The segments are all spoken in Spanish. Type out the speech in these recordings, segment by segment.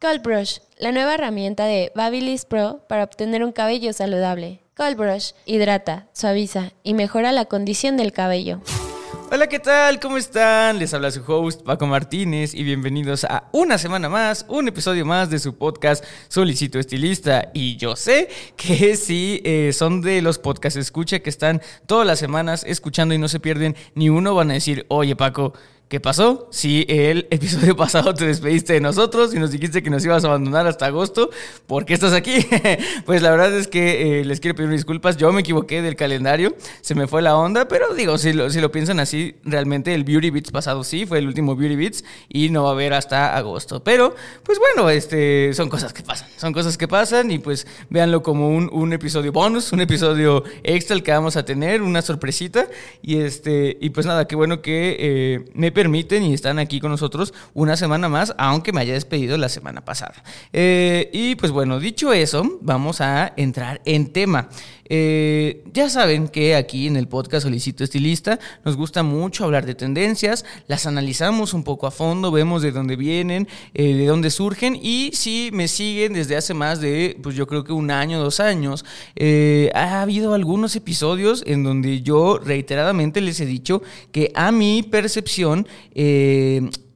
Cold Brush, la nueva herramienta de Babyliss Pro para obtener un cabello saludable. Cold Brush hidrata, suaviza y mejora la condición del cabello. Hola, ¿qué tal? ¿Cómo están? Les habla su host Paco Martínez y bienvenidos a una semana más, un episodio más de su podcast Solicito Estilista. Y yo sé que si eh, son de los podcasts escucha que están todas las semanas escuchando y no se pierden ni uno, van a decir, oye Paco, ¿Qué pasó? Si el episodio pasado te despediste de nosotros y nos dijiste que nos ibas a abandonar hasta agosto, ¿por qué estás aquí? pues la verdad es que eh, les quiero pedir disculpas. Yo me equivoqué del calendario, se me fue la onda, pero digo, si lo, si piensan así, realmente el Beauty Beats pasado sí, fue el último Beauty Beats y no va a haber hasta agosto. Pero, pues bueno, este, son cosas que pasan, son cosas que pasan y pues véanlo como un, un episodio bonus, un episodio extra el que vamos a tener, una sorpresita. Y este, y pues nada, qué bueno que eh, me permiten y están aquí con nosotros una semana más, aunque me haya despedido la semana pasada. Eh, y pues bueno, dicho eso, vamos a entrar en tema. Eh, ya saben que aquí en el podcast Solicito Estilista nos gusta mucho hablar de tendencias, las analizamos un poco a fondo, vemos de dónde vienen, eh, de dónde surgen y si me siguen desde hace más de, pues yo creo que un año, dos años, eh, ha habido algunos episodios en donde yo reiteradamente les he dicho que a mi percepción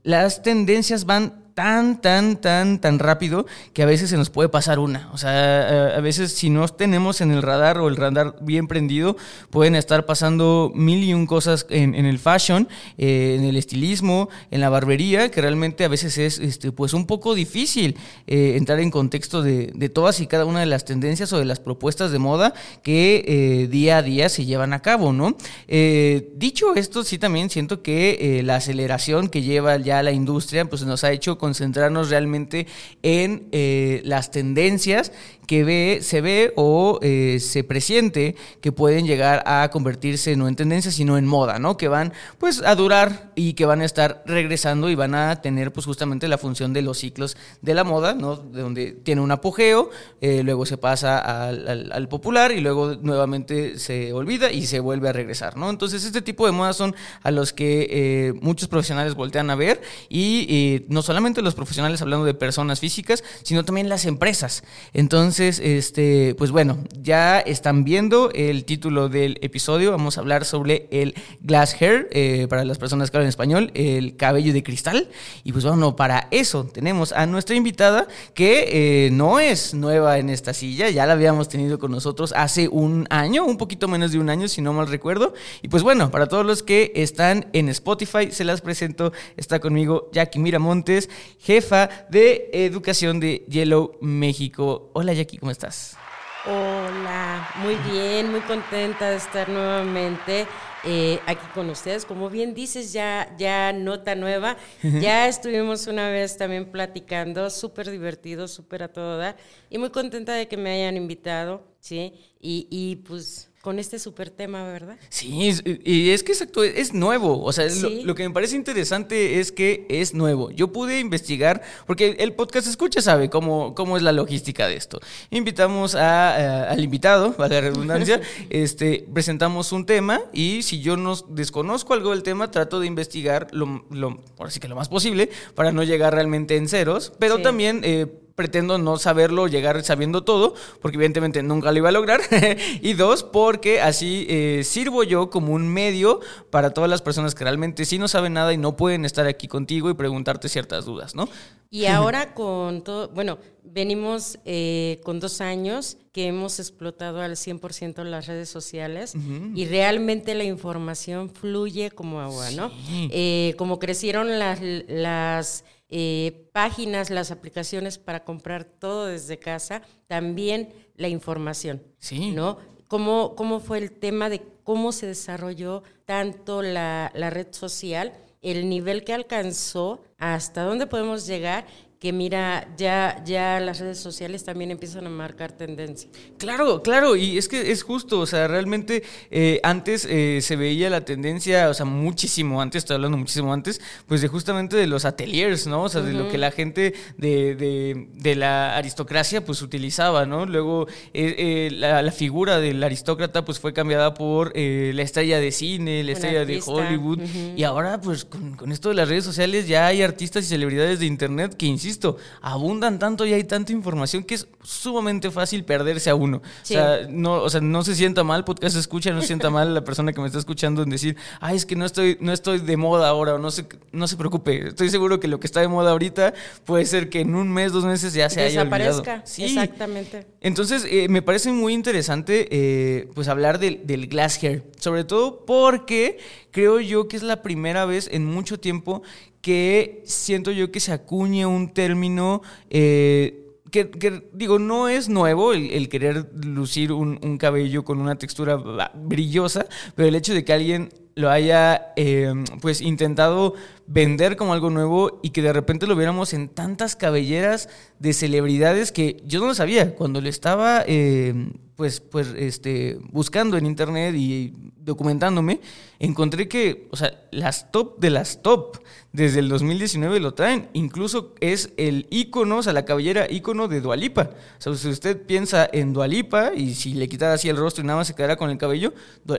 las tendencias van tan, tan, tan, tan rápido que a veces se nos puede pasar una. O sea, a veces si no tenemos en el radar o el radar bien prendido, pueden estar pasando mil y un cosas en, el fashion, eh, en el estilismo, en la barbería, que realmente a veces es este, pues un poco difícil eh, entrar en contexto de, todas y cada una de las tendencias o de las propuestas de moda que eh, día a día se llevan a cabo, ¿no? dicho esto, sí también siento que la aceleración que lleva ya la industria, pues nos ha hecho concentrarnos realmente en eh, las tendencias que ve, se ve o eh, se presiente que pueden llegar a convertirse no en tendencias, sino en moda, ¿no? Que van pues a durar y que van a estar regresando y van a tener pues justamente la función de los ciclos de la moda, ¿no? De donde tiene un apogeo, eh, luego se pasa al, popular y luego nuevamente se olvida y se vuelve a regresar, ¿no? Entonces este tipo de modas son a los que muchos profesionales voltean a ver y no solamente los profesionales hablando de personas físicas, sino también las empresas. Entonces, este, pues bueno, ya están viendo el título del episodio. Vamos a hablar sobre el glass hair, eh, para las personas que hablan español, el cabello de cristal. Y pues bueno, para eso tenemos a nuestra invitada que eh, no es nueva en esta silla, ya la habíamos tenido con nosotros hace un año, un poquito menos de un año, si no mal recuerdo. Y pues bueno, para todos los que están en Spotify, se las presento. Está conmigo Jackie Miramontes jefa de educación de Yellow México. Hola Jackie, ¿cómo estás? Hola, muy bien, muy contenta de estar nuevamente eh, aquí con ustedes. Como bien dices, ya, ya nota nueva. Ya estuvimos una vez también platicando, súper divertido, súper a toda. Y muy contenta de que me hayan invitado, ¿sí? Y, y pues con este súper tema, ¿verdad? Sí, y es que exacto, es nuevo. O sea, lo, que me parece interesante es que es nuevo. Yo pude investigar, porque el podcast escucha sabe cómo, cómo es la logística de esto. Invitamos a, al invitado, a la redundancia, este, presentamos un tema y si yo no desconozco algo del tema, trato de investigar lo, lo, ahora sí que lo más posible para no llegar realmente en ceros, pero también... Eh, pretendo no saberlo, llegar sabiendo todo, porque evidentemente nunca lo iba a lograr. y dos, porque así eh, sirvo yo como un medio para todas las personas que realmente sí no saben nada y no pueden estar aquí contigo y preguntarte ciertas dudas, ¿no? Y ahora con todo, bueno, venimos eh, con dos años que hemos explotado al 100% las redes sociales y realmente la información fluye como agua, ¿no? Eh, como crecieron las... las eh, páginas, las aplicaciones para comprar todo desde casa, también la información. Sí. ¿No? ¿Cómo, cómo fue el tema de cómo se desarrolló tanto la, red social, el nivel que alcanzó, hasta dónde podemos llegar que mira, ya, ya las redes sociales también empiezan a marcar tendencia. Claro, claro, y es que es justo, o sea, realmente eh, antes eh, se veía la tendencia, o sea, muchísimo antes, estoy hablando muchísimo antes, pues de justamente de los ateliers, ¿no? O sea, de lo que la gente de, de, de, la aristocracia pues utilizaba, ¿no? Luego eh, la, la, figura del aristócrata pues fue cambiada por la estrella de cine, la estrella de Hollywood, y ahora pues con, con esto de las redes sociales ya hay artistas y celebridades de internet que, insisto, abundan tanto y hay tanta información que es sumamente fácil perderse a uno. O, sea, no, o sea, no se sienta mal, podcast escucha, no se sienta mal la persona que me está escuchando en decir, ay, es que no estoy, no estoy de moda ahora, o no se, no se preocupe. Estoy seguro que lo que está de moda ahorita puede ser que en un mes, dos meses ya se haya olvidado. Sí. Exactamente. Entonces, eh, me parece muy interesante eh, pues hablar del, del glass hair, sobre todo porque creo yo que es la primera vez en mucho tiempo que siento yo que se acuñe un término eh, que, digo, no es nuevo el, querer lucir un, cabello con una textura brillosa, pero el hecho de que alguien lo haya em, pues intentado vender como algo nuevo y que de repente lo viéramos en tantas cabelleras de celebridades que yo no lo sabía. Cuando lo estaba em, pues, pues este, buscando en internet y documentándome, encontré que, o sea, las top de las top desde el 2019 lo traen. Incluso es el icono, o sea, la cabellera icono de Dualipa. O sea, si usted piensa en Dualipa y si le quitara así el rostro y nada más se quedara con el cabello,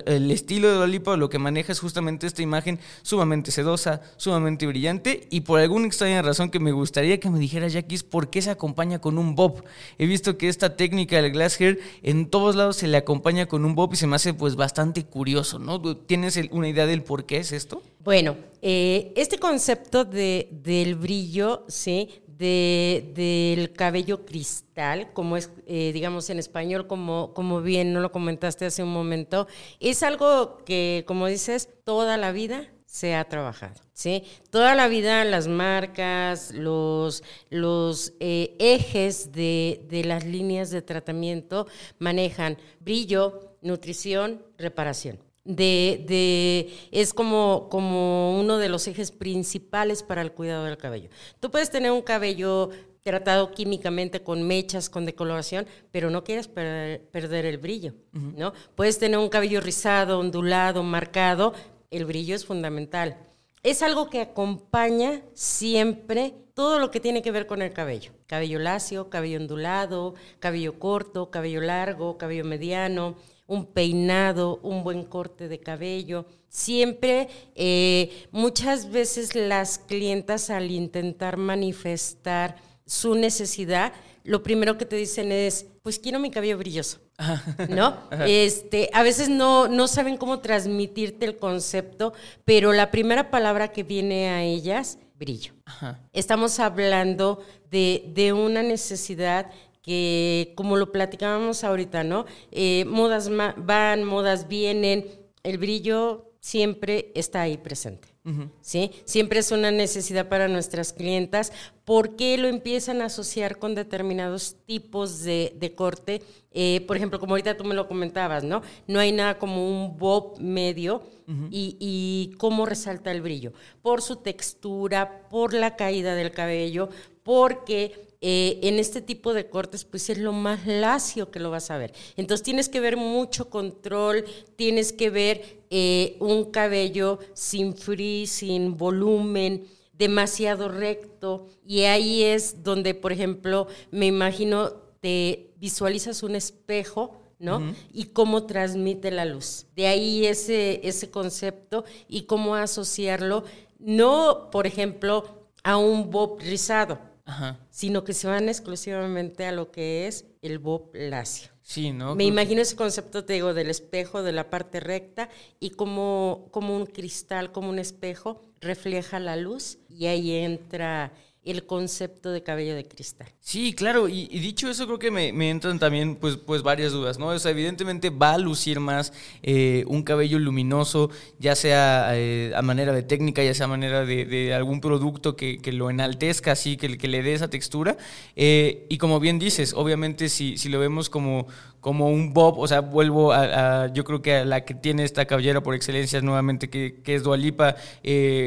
el estilo de Dualipa lo que maneja es justamente esta imagen sumamente sedosa, sumamente brillante y por alguna extraña razón que me gustaría que me dijera Jackie por qué se acompaña con un bob. He visto que esta técnica del glass hair en todos lados se le acompaña con un bob y se me hace pues bastante curioso, ¿no? ¿Tienes una idea del por qué es esto? Bueno, eh, este concepto de, del brillo, ¿sí? De, del cabello cristal, como es, eh, digamos, en español, como, como bien no lo comentaste hace un momento, es algo que, como dices, toda la vida se ha trabajado, ¿sí? Toda la vida las marcas, los, los eh, ejes de, de las líneas de tratamiento manejan brillo, nutrición, reparación de, de, es como, como uno de los ejes principales para el cuidado del cabello. Tú puedes tener un cabello tratado químicamente con mechas, con decoloración, pero no quieres perder, el brillo, ¿no? Puedes tener un cabello rizado, ondulado, marcado, el brillo es fundamental. Es algo que acompaña siempre todo lo que tiene que ver con el cabello. Cabello lacio, cabello ondulado, cabello corto, cabello largo, cabello mediano, un peinado, un buen corte de cabello. Siempre, eh, muchas veces las clientas al intentar manifestar su necesidad, lo primero que te dicen es, pues quiero mi cabello brilloso. ¿No? Este, a veces no, no saben cómo transmitirte el concepto, pero la primera palabra que viene a ellas, brillo. Estamos hablando de, de una necesidad que como lo platicábamos ahorita, ¿no? Eh, modas van, modas vienen, el brillo siempre está ahí presente. ¿sí? Siempre es una necesidad para nuestras clientas porque lo empiezan a asociar con determinados tipos de, corte. Eh, por ejemplo, como ahorita tú me lo comentabas, ¿no? No hay nada como un bob medio y, y cómo resalta el brillo. Por su textura, por la caída del cabello, porque eh, en este tipo de cortes, pues es lo más lacio que lo vas a ver. Entonces tienes que ver mucho control, tienes que ver eh, un cabello sin frizz, sin volumen, demasiado recto. Y ahí es donde, por ejemplo, me imagino, te visualizas un espejo. ¿no? Y cómo transmite la luz. De ahí ese, ese concepto y cómo asociarlo, no, por ejemplo, a un bob rizado, sino que se van exclusivamente a lo que es el bob lacio. Sí, ¿no? Me imagino ese concepto, te digo, del espejo, de la parte recta y como, como un cristal, como un espejo, refleja la luz y ahí entra el concepto de cabello de cristal. Sí, claro, y, dicho eso creo que me, entran también pues, pues varias dudas, ¿no? O sea, evidentemente va a lucir más eh, un cabello luminoso, ya sea eh, a manera de técnica, ya sea a manera de, algún producto que, lo enaltezca así, que, que, le dé esa textura. Eh, y como bien dices, obviamente si, si lo vemos como, como un bob, o sea, vuelvo a, yo creo que a la que tiene esta cabellera por excelencia nuevamente, que, que es Dualipa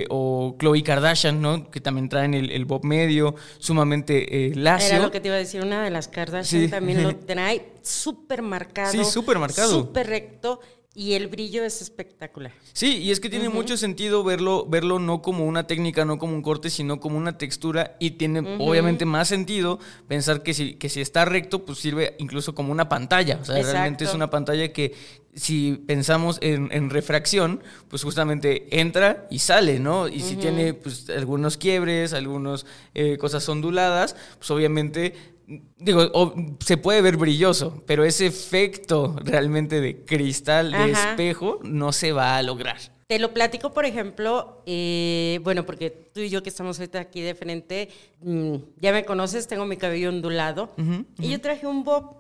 o Chloe Kardashian, ¿no? Que también traen el, el bob medio, sumamente eh, lacio. Era lo que te iba a decir, una de las Kardashian también lo trae súper marcado. Sí, súper marcado. Súper recto y el brillo es espectacular. Sí, y es que tiene mucho sentido verlo, verlo no como una técnica, no como un corte, sino como una textura. Y tiene obviamente más sentido pensar que si, que si está recto, pues sirve incluso como una pantalla. O sea, realmente es una pantalla que, si pensamos en, refracción, pues justamente entra y sale, ¿no? Y si tiene pues algunos quiebres, algunas eh, cosas onduladas, pues obviamente digo, se puede ver brilloso, pero ese efecto realmente de cristal, de espejo, no se va a lograr. Te lo platico, por ejemplo, eh, bueno, porque tú y yo que estamos ahorita aquí de frente, mm, ya me conoces, tengo mi cabello ondulado, y yo traje un bob,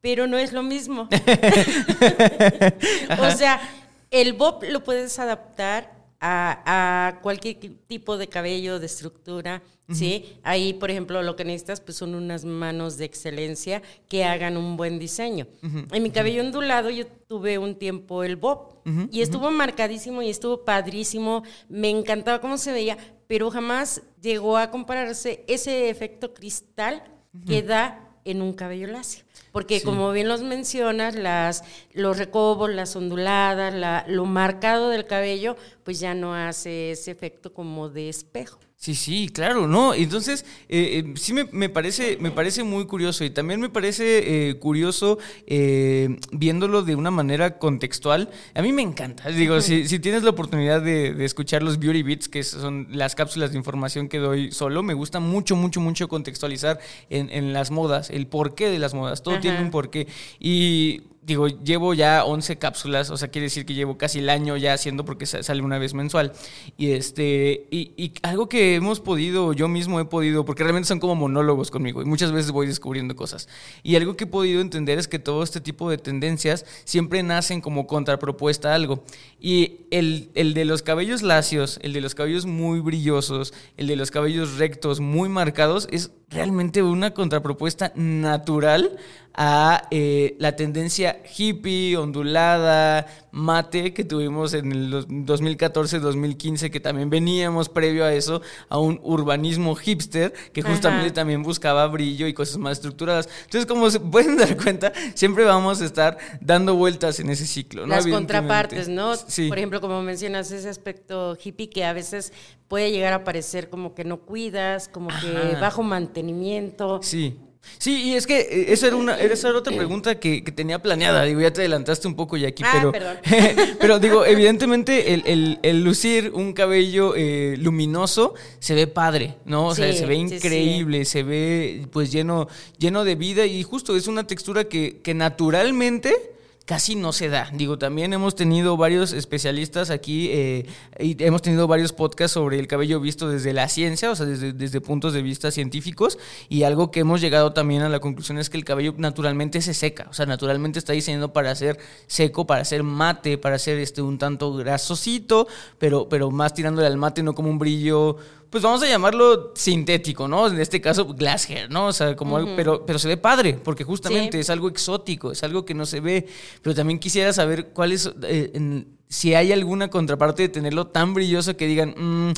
pero no es lo mismo. o sea, el bob lo puedes adaptar a, cualquier tipo de cabello, de estructura, ¿sí? Ahí, por ejemplo, lo que necesitas pues, son unas manos de excelencia que hagan un buen diseño. En mi cabello ondulado yo tuve un tiempo el bob y estuvo marcadísimo y estuvo padrísimo, me encantaba cómo se veía, pero jamás llegó a compararse ese efecto cristal que da en un cabello lacio. Porque como bien los mencionas, las, los recobos, las onduladas, la, lo marcado del cabello, pues ya no hace ese efecto como de espejo. Sí, sí, claro, ¿no? Entonces, eh, eh, sí me, parece, me parece muy curioso y también me parece eh, curioso viéndolo de una manera contextual. A mí me encanta. Digo, si, si tienes la oportunidad de, escuchar los Beauty Beats, que son las cápsulas de información que doy solo, me gusta mucho, mucho, mucho contextualizar en, en las modas, el porqué de las modas. Todo tiene un porqué. Y digo, llevo ya 11 cápsulas, o sea, quiere decir que llevo casi el año ya haciendo porque sale una vez mensual. Y este y, algo que hemos podido, yo mismo he podido, porque realmente son como monólogos conmigo y muchas veces voy descubriendo cosas. Y algo que he podido entender es que todo este tipo de tendencias siempre nacen como contrapropuesta a algo. Y el, el de los cabellos lacios, el de los cabellos muy brillosos, el de los cabellos rectos, muy marcados, es realmente una contrapropuesta natural a eh, la tendencia hippie, ondulada, mate que tuvimos en el 2014-2015, que también veníamos previo a eso, a un urbanismo hipster que justamente también buscaba brillo y cosas más estructuradas. Entonces, como se pueden dar cuenta, siempre vamos a estar dando vueltas en ese ciclo. Las contrapartes, ¿no? Por ejemplo, como mencionas, ese aspecto hippie que a veces puede llegar a parecer como que no cuidas, como que bajo mantenimiento. Sí. Sí, y es que eh, esa era, una, esa era otra pregunta que, tenía planeada. Digo, ya te adelantaste un poco ya aquí, ah, pero. pero digo, evidentemente, el, lucir un cabello eh, luminoso se ve padre, ¿no? O sea, se ve increíble, se ve pues lleno, lleno de vida y justo es una textura que, que naturalmente casi no se da. Digo, también hemos tenido varios especialistas aquí eh, y hemos tenido varios podcasts sobre el cabello visto desde la ciencia, o sea, desde, desde, puntos de vista científicos. Y algo que hemos llegado también a la conclusión es que el cabello naturalmente se seca, o sea, naturalmente está diseñado para ser seco, para ser mate, para ser este, un tanto grasosito, pero, pero más tirándole al mate, no como un brillo pues vamos a llamarlo sintético, ¿no? En este caso, glass hair, ¿no? O sea, como algo, pero, pero se ve padre, porque justamente es algo exótico, es algo que no se ve. Pero también quisiera saber cuál es, eh, si hay alguna contraparte de tenerlo tan brilloso que digan, mm,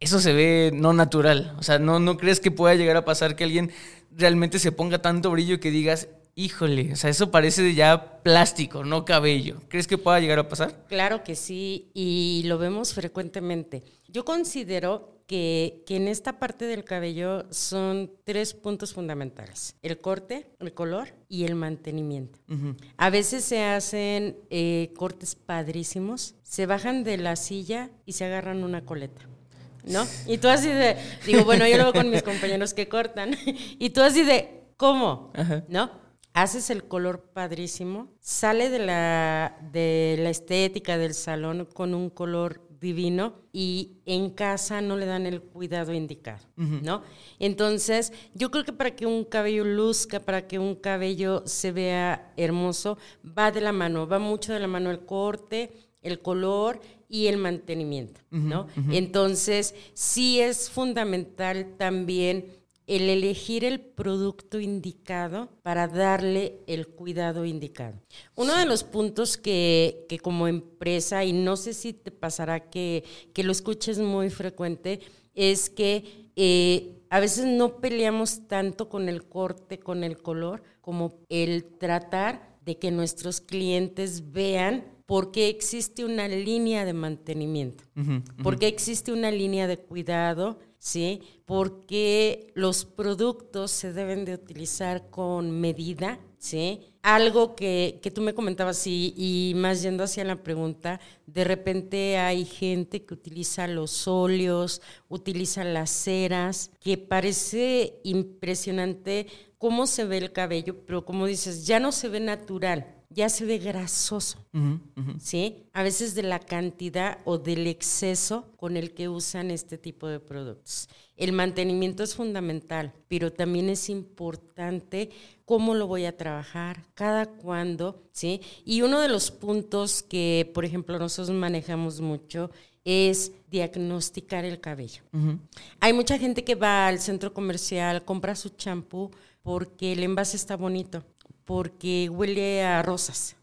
eso se ve no natural. O sea, ¿no, ¿no crees que pueda llegar a pasar que alguien realmente se ponga tanto brillo que digas, híjole, o sea, eso parece ya plástico, no cabello. ¿Crees que pueda llegar a pasar? Claro que sí, y lo vemos frecuentemente. Yo considero que, en esta parte del cabello son tres puntos fundamentales. El corte, el color y el mantenimiento. A veces se hacen eh, cortes padrísimos, se bajan de la silla y se agarran una coleta. ¿No? Y tú así de, digo, bueno, yo lo veo con mis compañeros que cortan, y tú así de, ¿cómo? ¿No? haces el color padrísimo, sale de la, de la estética del salón con un color divino y en casa no le dan el cuidado indicado, ¿no? Entonces, yo creo que para que un cabello luzca, para que un cabello se vea hermoso, va de la mano, va mucho de la mano el corte, el color y el mantenimiento, ¿no? Entonces, sí es fundamental también el elegir el producto indicado para darle el cuidado indicado. Uno de los puntos que, como empresa, y no sé si te pasará que, lo escuches muy frecuente, es que eh, a veces no peleamos tanto con el corte, con el color, como el tratar de que nuestros clientes vean por qué existe una línea de mantenimiento, por qué existe una línea de cuidado, ¿sí? Porque los productos se deben de utilizar con medida, ¿sí? Algo que, tú me comentabas y, y más yendo hacia la pregunta, de repente hay gente que utiliza los óleos, utiliza las ceras, que parece impresionante cómo se ve el cabello, pero como dices, ya no se ve natural ya se ve grasoso, ¿sí? A veces de la cantidad o del exceso con el que usan este tipo de productos. El mantenimiento es fundamental, pero también es importante cómo lo voy a trabajar, cada cuándo, ¿sí? Y uno de los puntos que, por ejemplo, nosotros manejamos mucho es diagnosticar el cabello. Hay mucha gente que va al centro comercial, compra su champú porque el envase está bonito porque huele a rosas,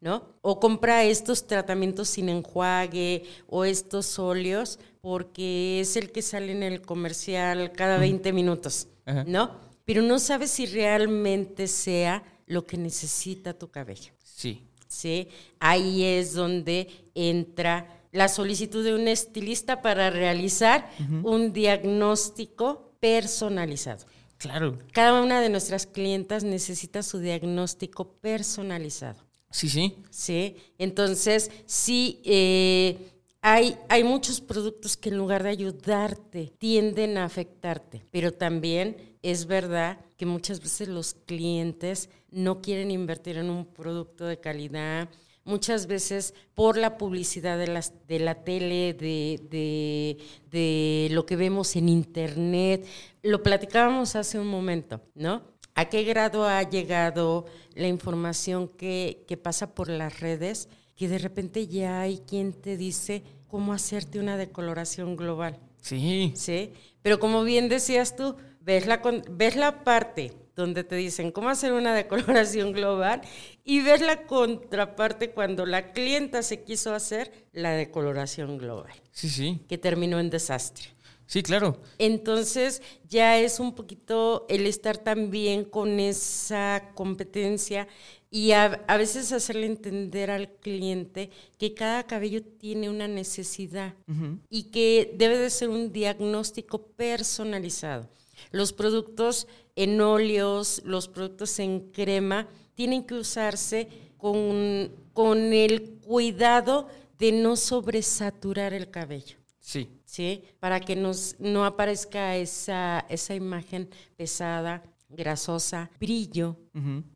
¿no? O compra estos tratamientos sin enjuague o estos óleos porque es el que sale en el comercial cada 20 minutos, ¿no? Pero no sabes si realmente sea lo que necesita tu cabello. Sí. Sí, ahí es donde entra la solicitud de un estilista para realizar un diagnóstico personalizado. Claro. Cada una de nuestras clientas necesita su diagnóstico personalizado. Sí, sí. Sí, entonces sí, eh, hay, hay muchos productos que en lugar de ayudarte tienden a afectarte, pero también es verdad que muchas veces los clientes no quieren invertir en un producto de calidad, muchas veces por la publicidad de, las, de la tele, de, de, lo que vemos en internet. Lo platicábamos hace un momento, ¿no? ¿A qué grado ha llegado la información que, que pasa por las redes que de repente ya hay quien te dice cómo hacerte una decoloración global? Sí. Sí, pero como bien decías tú, ves la, ves la parte donde te dicen cómo hacer una decoloración global y ver la contraparte cuando la clienta se quiso hacer la decoloración global. Sí, sí. Que terminó en desastre. Sí, claro. Entonces ya es un poquito el estar también con esa competencia y a, veces hacerle entender al cliente que cada cabello tiene una necesidad y que debe de ser un diagnóstico personalizado. Los productos en óleos, los productos en crema, tienen que usarse con, con el cuidado de no sobresaturar el cabello. Sí. ¿Sí? Para que nos, no aparezca esa, esa imagen pesada, grasosa, brillo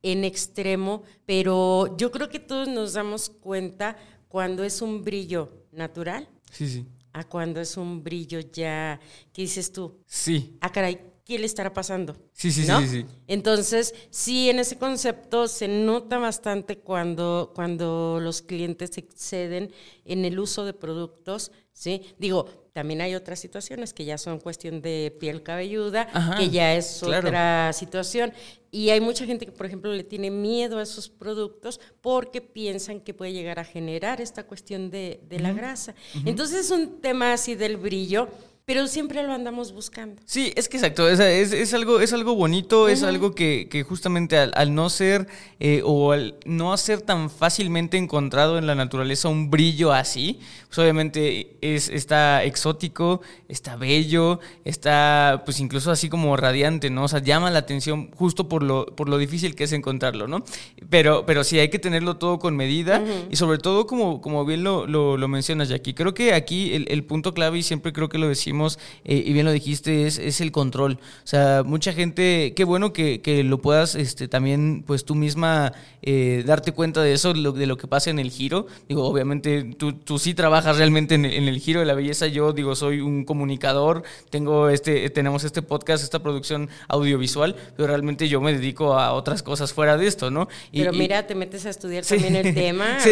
en extremo, pero yo creo que todos nos damos cuenta cuando es un brillo natural. Sí, sí. A cuando es un brillo ya, ¿qué dices tú? Sí. Ah, caray, qué le estará pasando. Sí, sí, sí, sí. Entonces, sí, en ese concepto se nota bastante cuando, cuando los clientes exceden en el uso de productos, ¿sí? Digo, también hay otras situaciones que ya son cuestión de piel cabelluda, que ya es otra situación. Y hay mucha gente que, por ejemplo, le tiene miedo a esos productos porque piensan que puede llegar a generar esta cuestión de, la grasa. Entonces es un tema así del brillo pero siempre lo andamos buscando. Sí, es que exacto, es, es, algo, es algo bonito, es algo que, que justamente al, no ser eh, o al no hacer tan fácilmente encontrado en la naturaleza un brillo así, pues obviamente es, está exótico, está bello, está pues incluso así como radiante, ¿no? O sea, llama la atención justo por lo, por lo difícil que es encontrarlo, ¿no? Pero, pero sí, hay que tenerlo todo con medida y sobre todo como, como bien lo, lo, lo mencionas, Jackie. Creo que aquí el, el punto clave y siempre creo que lo decimos, eh, y bien lo dijiste, es, es, el control. O sea, mucha gente, qué bueno que, que lo puedas este, también, pues tú misma eh, darte cuenta de eso, de lo que pasa en el giro. Digo, obviamente tú, tú sí trabajas realmente en, el giro de la belleza. Yo, digo, soy un comunicador, tengo este, tenemos este podcast, esta producción audiovisual, pero realmente yo me dedico a otras cosas fuera de esto, ¿no? pero mira, te metes a estudiar también el tema. Sí,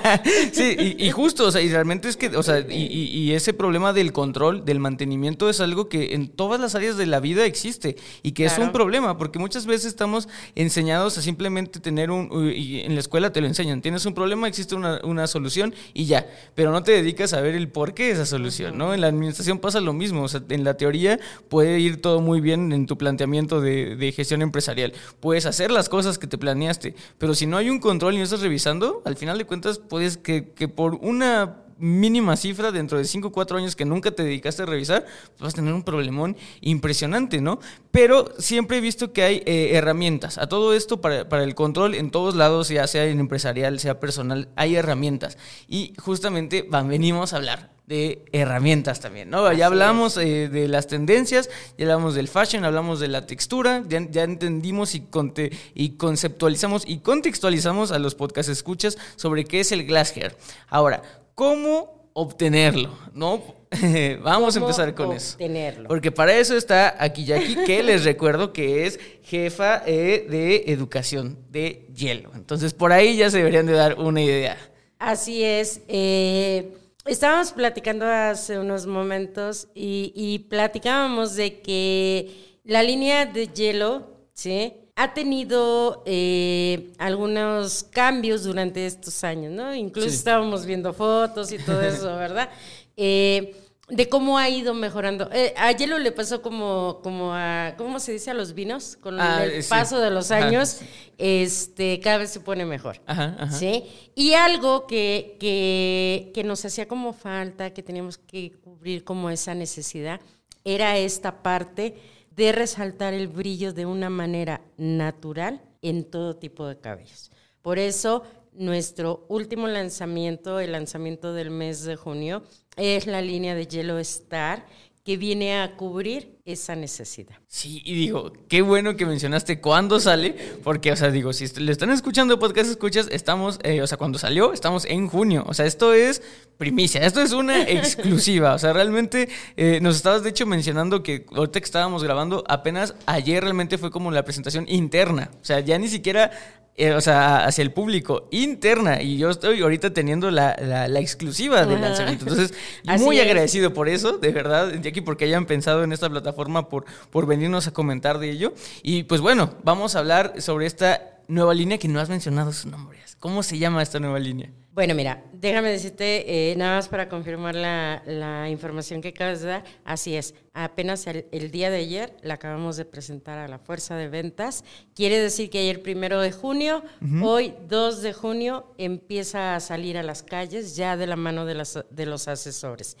sí y, justo, o sea, y realmente es que, o sea, y, y ese problema del control, del el mantenimiento es algo que en todas las áreas de la vida existe y que es un problema porque muchas veces estamos enseñados a simplemente tener un, y en la escuela te lo enseñan, tienes un problema, existe una, una solución y ya, pero no te dedicas a ver el por qué de esa solución, ¿no? En la administración pasa lo mismo, o sea, en la teoría puede ir todo muy bien en tu planteamiento de, de gestión empresarial, puedes hacer las cosas que te planeaste, pero si no hay un control y no estás revisando, al final de cuentas puedes que, que por una mínima cifra dentro de 5 o 4 años que nunca te dedicaste a revisar, pues vas a tener un problemón impresionante, ¿no? Pero siempre he visto que hay eh, herramientas. A todo esto, para, para el control en todos lados, ya sea en empresarial, sea personal, hay herramientas. Y justamente van, venimos a hablar de herramientas también, ¿no? Así ya hablamos eh, de las tendencias, ya hablamos del fashion, hablamos de la textura, ya, ya entendimos y, conte- y conceptualizamos y contextualizamos a los podcast escuchas sobre qué es el glass hair. Ahora, ¿cómo obtenerlo? ¿No? Vamos a ¿Cómo empezar con eso. obtenerlo? Porque para eso está aquí Jackie, que les recuerdo que es jefa eh, de educación de hielo. Entonces, por ahí ya se deberían de dar una idea. Así es. eh, estábamos platicando hace unos momentos y, y platicábamos de que la línea de hielo, ¿sí? Ha tenido eh, algunos cambios durante estos años, ¿no? Incluso Sí. estábamos viendo fotos y todo eso, ¿verdad? Eh, de cómo ha ido mejorando. Eh, a hielo le pasó como, como a, ¿cómo se dice a los vinos? Con Ah, el sí. paso de los Ajá. años, este, cada vez se pone mejor. Ajá, ajá. ¿Sí? Y algo que, que, que nos hacía como falta, que teníamos que cubrir como esa necesidad, era esta parte de resaltar el brillo de una manera natural en todo tipo de cabellos. Por eso, nuestro último lanzamiento, el lanzamiento del mes de junio, es la línea de Yellow Star, que viene a cubrir esa necesidad. Sí, y digo, qué bueno que mencionaste cuándo sale, porque, o sea, digo, si le están escuchando podcast escuchas, estamos, eh, o sea, cuando salió, estamos en junio, o sea, esto es primicia, esto es una exclusiva, o sea, realmente eh, nos estabas, de hecho, mencionando que ahorita que estábamos grabando, apenas ayer realmente fue como la presentación interna, o sea, ya ni siquiera eh, o sea, hacia el público, interna. Y yo estoy ahorita teniendo la, la- la exclusiva del Ajá. lanzamiento. Entonces, Así muy es. agradecido por eso, de verdad, Jackie, porque hayan pensado en esta plataforma, por, por venirnos a comentar de ello. Y pues bueno, vamos a hablar sobre esta nueva línea que no has mencionado su nombre. ¿Cómo se llama esta nueva línea? Bueno, mira, déjame decirte, eh, nada más para confirmar la, la información que acabas de dar, así es, apenas el, el día de ayer la acabamos de presentar a la fuerza de ventas, quiere decir que ayer primero de junio, hoy 2 de junio empieza a salir a las calles ya de la mano de, las, de los asesores.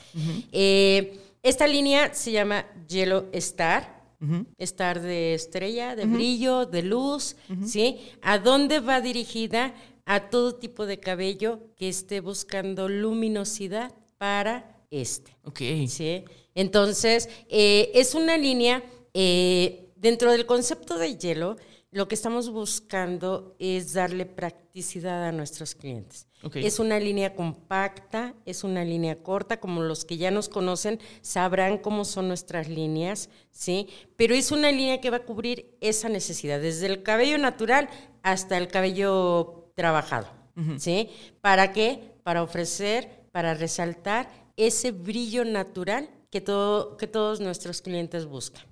Eh, esta línea se llama Yellow Star, Estar de estrella, de brillo, de luz, ¿sí? ¿A dónde va dirigida? A todo tipo de cabello que esté buscando luminosidad para este. Ok. ¿sí? Entonces, eh, es una línea, eh, dentro del concepto de hielo, lo que estamos buscando es darle practicidad a nuestros clientes. Es una línea compacta, es una línea corta, como los que ya nos conocen sabrán cómo son nuestras líneas, ¿sí? Pero es una línea que va a cubrir esa necesidad, desde el cabello natural hasta el cabello trabajado, ¿sí? ¿Para qué? Para ofrecer, para resaltar ese brillo natural que, todo, que todos nuestros clientes buscan.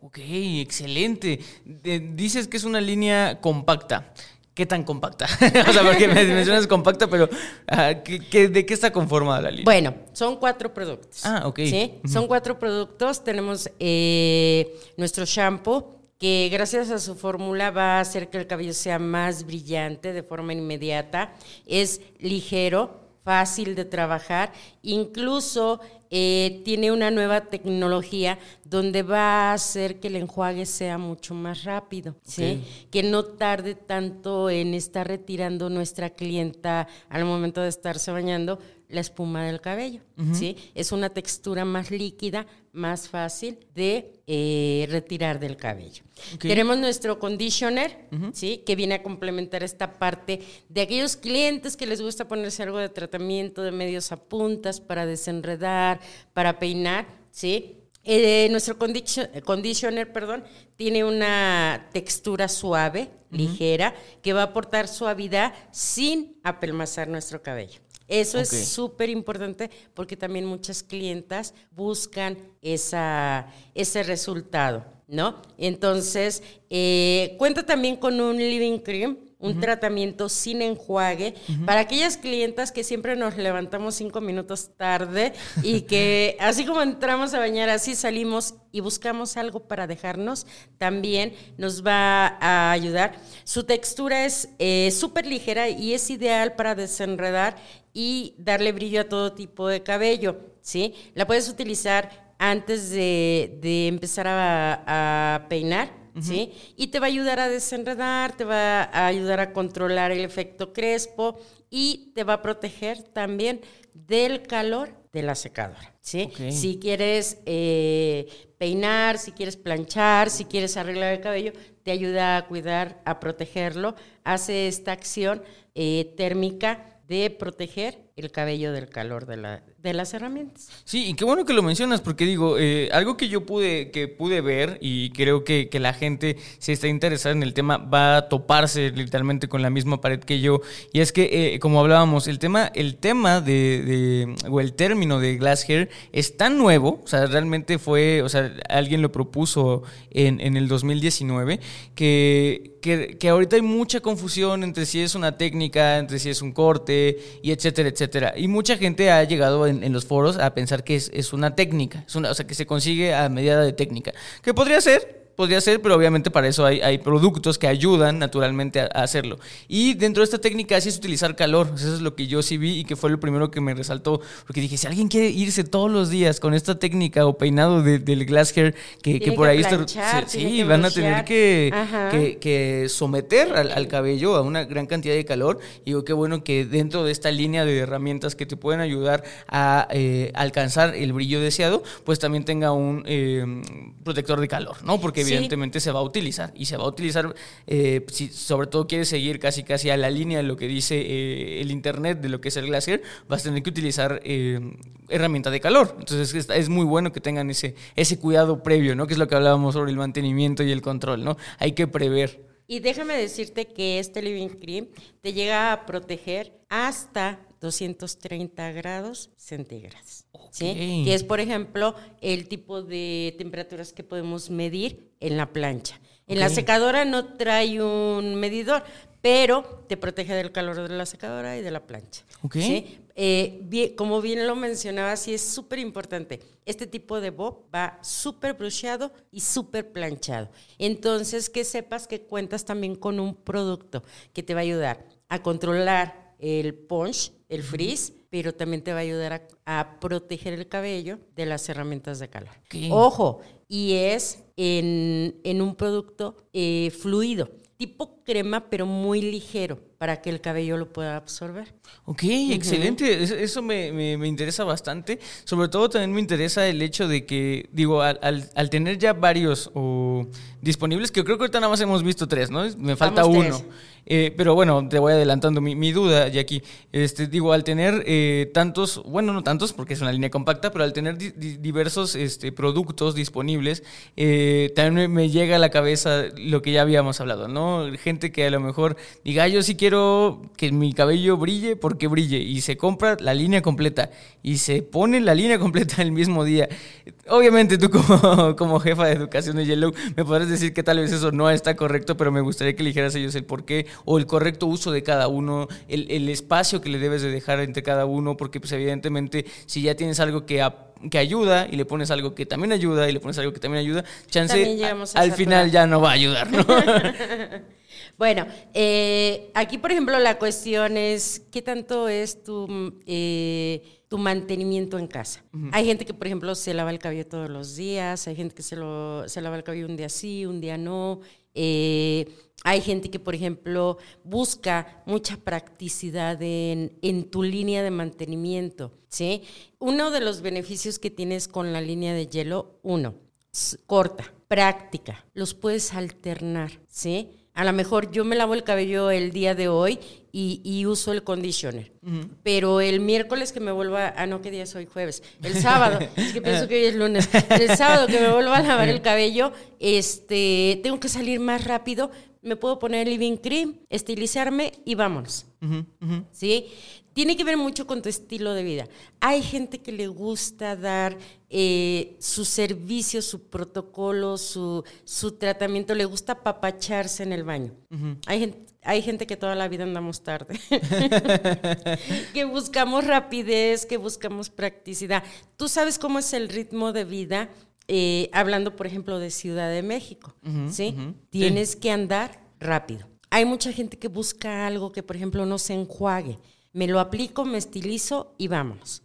Ok, excelente. De- dices que es una línea compacta. ¿Qué tan compacta? o sea, porque me mencionas compacta, pero ah, ¿qué- qué- de qué está conformada la línea? Bueno, son cuatro productos. Ah, ok. ¿sí? Son cuatro productos. Tenemos eh, nuestro shampoo, que gracias a su fórmula va a hacer que el cabello sea más brillante de forma inmediata. Es ligero, fácil de trabajar, incluso eh, tiene una nueva tecnología donde va a hacer que el enjuague sea mucho más rápido, ¿sí? que no tarde tanto en estar retirando nuestra clienta al momento de estarse bañando la espuma del cabello. ¿sí? Es una textura más líquida, más fácil de eh, retirar del cabello. Ok. Tenemos nuestro conditioner, ¿sí? que viene a complementar esta parte de aquellos clientes que les gusta ponerse algo de tratamiento de medios a puntas para desenredar, para peinar. ¿sí? Eh, nuestro conditioner perdón, tiene una textura suave, ligera, que va a aportar suavidad sin apelmazar nuestro cabello. Eso es súper importante porque también muchas clientas buscan esa, ese resultado, ¿no? Entonces, eh, cuenta también con un living cream, un tratamiento sin enjuague para aquellas clientas que siempre nos levantamos cinco minutos tarde y que así como entramos a bañar, así salimos y buscamos algo para dejarnos, también nos va a ayudar. Su textura es eh, súper ligera y es ideal para desenredar y darle brillo a todo tipo de cabello, ¿sí? La puedes utilizar antes de, de empezar a, a peinar, ¿sí? Y te va a ayudar a desenredar, te va a ayudar a controlar el efecto crespo y te va a proteger también del calor de la secadora, ¿sí? Si quieres eh, peinar, si quieres planchar, si quieres arreglar el cabello, te ayuda a cuidar, a protegerlo, hace esta acción eh, térmica de proteger el cabello del calor de, la, de las herramientas. Sí, y qué bueno que lo mencionas, porque digo, eh, algo que yo pude, que pude ver, y creo que, que la gente, si está interesada en el tema, va a toparse literalmente con la misma pared que yo. Y es que, eh, como hablábamos, el tema, el tema de, de- o el término de glass hair es tan nuevo, o sea, realmente fue, o sea, alguien lo propuso en, en el 2019, que, que, que ahorita hay mucha confusión entre si es una técnica, entre si es un corte, y etcétera, etcétera. Y mucha gente ha llegado en, en los foros a pensar que es, es una técnica, es una, o sea, que se consigue a medida de técnica. Que podría ser, podría ser, pero obviamente para eso hay, hay productos que ayudan naturalmente a, a hacerlo. Y dentro de esta técnica sí es utilizar calor. Eso es lo que yo sí vi y que fue lo primero que me resaltó. Porque dije, si alguien quiere irse todos los días con esta técnica o peinado de- del glass hair, que, por que ahí está- planchar, sí, van a tener que, que, que someter al, al cabello a una gran cantidad de calor. Y digo, qué bueno que dentro de esta línea de herramientas que te pueden ayudar a eh, alcanzar el brillo deseado, pues también tenga un eh, protector de calor, ¿no? Porque Sí. evidentemente se va a utilizar. Y se va a utilizar, eh, si sobre todo quieres seguir casi casi a la línea de lo que dice eh, el internet, de lo que es el glacier, vas a tener que utilizar eh, herramienta de calor. Entonces es, es muy bueno que tengan ese, ese cuidado previo, ¿no? Que es lo que hablábamos sobre el mantenimiento y el control, ¿no? Hay que prever. Y déjame decirte que este Living Cream te llega a proteger hasta 230 grados centígrados. ¿sí? Que es, por ejemplo, el tipo de temperaturas que podemos medir en la plancha. En la secadora no trae un medidor, pero te protege del calor de la secadora y de la plancha. Ok. ¿sí? Eh, bien- como bien lo mencionaba, sí es súper importante. Este tipo de bob va súper brusheado y súper planchado. Entonces, que sepas que cuentas también con un producto que te va a ayudar a controlar el punch, el frizz, pero también te va a ayudar a, a proteger el cabello de las herramientas de calor. Ojo, y es en, en un producto eh, fluido, tipo crema, pero muy ligero, para que el cabello lo pueda absorber. Ok, excelente. Es- Eso me, me- me interesa bastante. Sobre todo también me interesa el hecho de que, digo, al, al- al tener ya varios o disponibles, que creo que ahorita nada más hemos visto tres, ¿no? Me falta uno. tres. Eh, pero bueno, te voy adelantando mi, mi duda, Jackie. Este, digo, al tener eh, tantos, bueno, no tantos, porque es una línea compacta, pero al tener di- di- diversos este, productos disponibles, eh, también me, llega a la cabeza lo que ya habíamos hablado, ¿no? Gente que a lo mejor diga, "Ah, yo sí quiero que mi cabello brille porque brille, y se compra la línea completa y se pone la línea completa el mismo día. Obviamente tú como, como jefa de educación de Yellow me podrás decir que tal vez eso no está correcto, pero me gustaría que a ellos el por qué o el correcto uso de cada uno, el, el espacio que le debes de dejar entre cada uno, porque pues evidentemente si ya tienes algo que, que ayuda y le pones algo que también ayuda y le pones algo que también ayuda, chance También a al final ya no va a ayudar, ¿no? Bueno, eh, aquí por ejemplo la cuestión es qué tanto es tu, mm, eh, tu mantenimiento en casa. Hay gente que por ejemplo se lava el cabello todos los días, hay gente que se, lo, se lava el cabello un día sí, un día no. eh, hay gente que por ejemplo busca mucha practicidad en, en tu línea de mantenimiento. ¿sí? Uno de los beneficios que tienes con la línea de hielo, uno, corta, práctica, los puedes alternar, ¿sí? A lo mejor yo me lavo el cabello el día de hoy y, y uso el conditioner, pero el miércoles que me vuelva, ah, no, ¿qué día es hoy? Jueves. El sábado, es que pienso que hoy es lunes. El sábado que me vuelva a lavar el cabello, este, tengo que salir más rápido, me puedo poner living cream, estilizarme y vámonos. ¿sí? Tiene que ver mucho con tu estilo de vida. Hay gente que le gusta dar eh, su servicio, su protocolo, su, su tratamiento, le gusta apapacharse en el baño. hay, gente, hay gente que toda la vida andamos tarde, que buscamos rapidez, que buscamos practicidad. Tú sabes cómo es el ritmo de vida, eh, hablando, por ejemplo, de Ciudad de México, ¿sí? Tienes que andar rápido. Hay mucha gente que busca algo que, por ejemplo, no se enjuague. Me lo aplico, me estilizo y vámonos.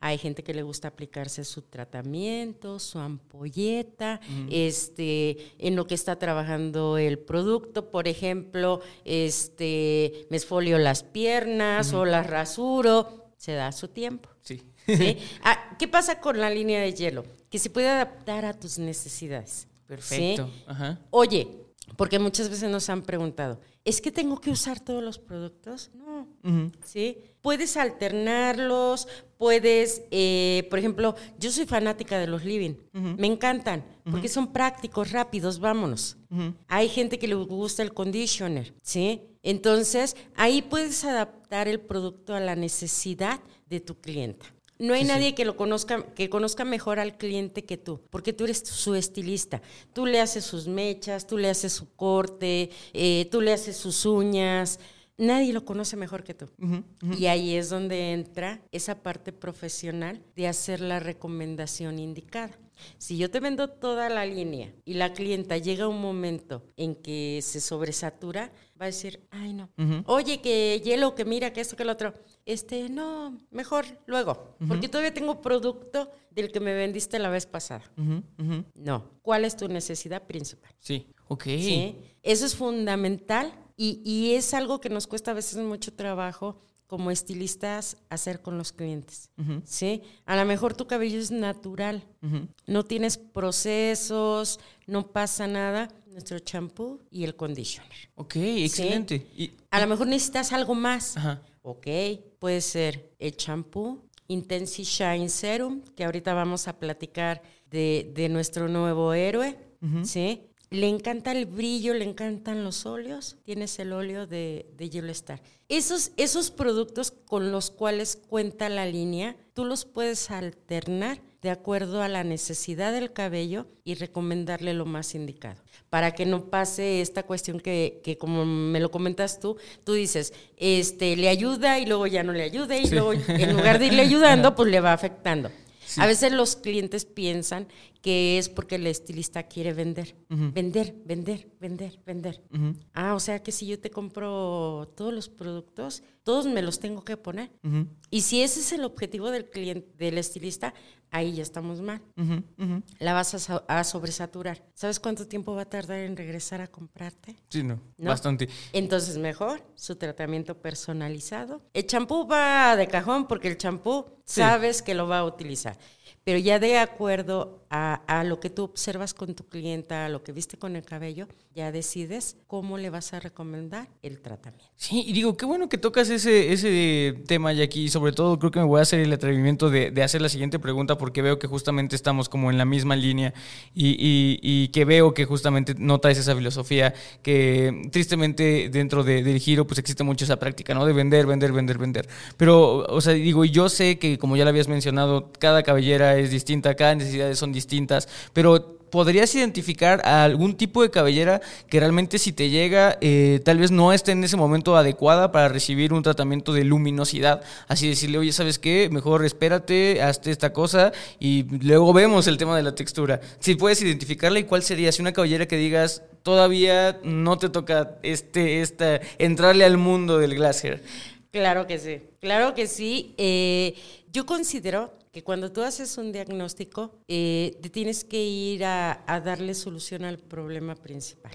Hay gente que le gusta aplicarse su tratamiento, su ampolleta, este, en lo que está trabajando el producto. Por ejemplo, este, me esfolio las piernas o las rasuro. Se da su tiempo. Sí. ¿Sí? Ah, ¿Qué pasa con la línea de hielo? Que se puede adaptar a tus necesidades. ¿sí? Perfecto. Ajá. Oye, porque muchas veces nos han preguntado, ¿es que tengo que usar todos los productos? No. ¿Sí? Puedes alternarlos, puedes, eh, por ejemplo, yo soy fanática de los living, me encantan, porque son prácticos, rápidos, vámonos. Hay gente que le gusta el conditioner, ¿sí? Entonces, ahí puedes adaptar el producto a la necesidad de tu clienta. No hay nadie que lo conozca, que conozca mejor al cliente que tú, porque tú eres su estilista. Tú le haces sus mechas, tú le haces su corte, eh, tú le haces sus uñas. Nadie lo conoce mejor que tú. Y ahí es donde entra esa parte profesional de hacer la recomendación indicada. Si yo te vendo toda la línea y la clienta llega un momento en que se sobresatura, va a decir, ay no, oye que hielo, que mira, que esto, que lo otro. Este, no, mejor luego, porque todavía tengo producto del que me vendiste la vez pasada. No, ¿cuál es tu necesidad principal? Sí. Ok. ¿sí? Eso es fundamental y, y es algo que nos cuesta a veces mucho trabajo como estilistas hacer con los clientes. ¿sí? A lo mejor tu cabello es natural, no tienes procesos, no pasa nada. Nuestro champú y el conditioner. Ok, excelente. Y, A lo mejor necesitas algo más. ajá. Ok, puede ser el champú, Intensi Shine Serum, que ahorita vamos a platicar de, de nuestro nuevo héroe, ¿sí? Le encanta el brillo, le encantan los óleos. Tienes el óleo de, de Yellow Star. Esos, esos productos con los cuales cuenta la línea, tú los puedes alternar de acuerdo a la necesidad del cabello y recomendarle lo más indicado. Para que no pase esta cuestión que, que como me lo comentas tú, tú dices, este, le ayuda y luego ya no le ayuda y luego en lugar de irle ayudando, pues le va afectando. A veces los clientes piensan que es porque el estilista quiere vender. Vender, vender, vender, vender. Ah, o sea que si yo te compro todos los productos, todos me los tengo que poner. Y si ese es el objetivo del cliente, del estilista, ahí ya estamos mal. La vas a, so- a sobresaturar. ¿Sabes cuánto tiempo va a tardar en regresar a comprarte? Sí, no, ¿No? Bastante. Entonces, mejor su tratamiento personalizado. El champú va de cajón porque el champú Sí. sabes que lo va a utilizar. Pero ya de acuerdo a, lo que tú observas con tu clienta, a lo que viste con el cabello, ya decides cómo le vas a recomendar el tratamiento. Sí, y digo, qué bueno que tocas ese, ese tema, Jackie. Y sobre todo, creo que me voy a hacer el atrevimiento de, de hacer la siguiente pregunta porque veo que justamente estamos como en la misma línea y, y- y que veo que justamente no traes esa filosofía que tristemente dentro de- del giro pues existe mucho esa práctica, ¿no? De vender, vender, vender, vender. Pero, o sea, digo, yo sé que como ya lo habías mencionado, cada cabellera es distinta, cada necesidades son distintas, pero ¿Podrías identificar a algún tipo de cabellera que realmente si te llega eh, tal vez no esté en ese momento adecuada para recibir un tratamiento de luminosidad? Así decirle, oye, ¿sabes qué? Mejor espérate, hazte esta cosa y luego vemos el tema de la textura. Si puedes identificarla y cuál sería, si una cabellera que digas, todavía no te toca este, esta, entrarle al mundo del glass hair. Claro que sí, claro que sí. Eh, yo considero que cuando tú haces un diagnóstico, eh, te tienes que ir a, a darle solución al problema principal.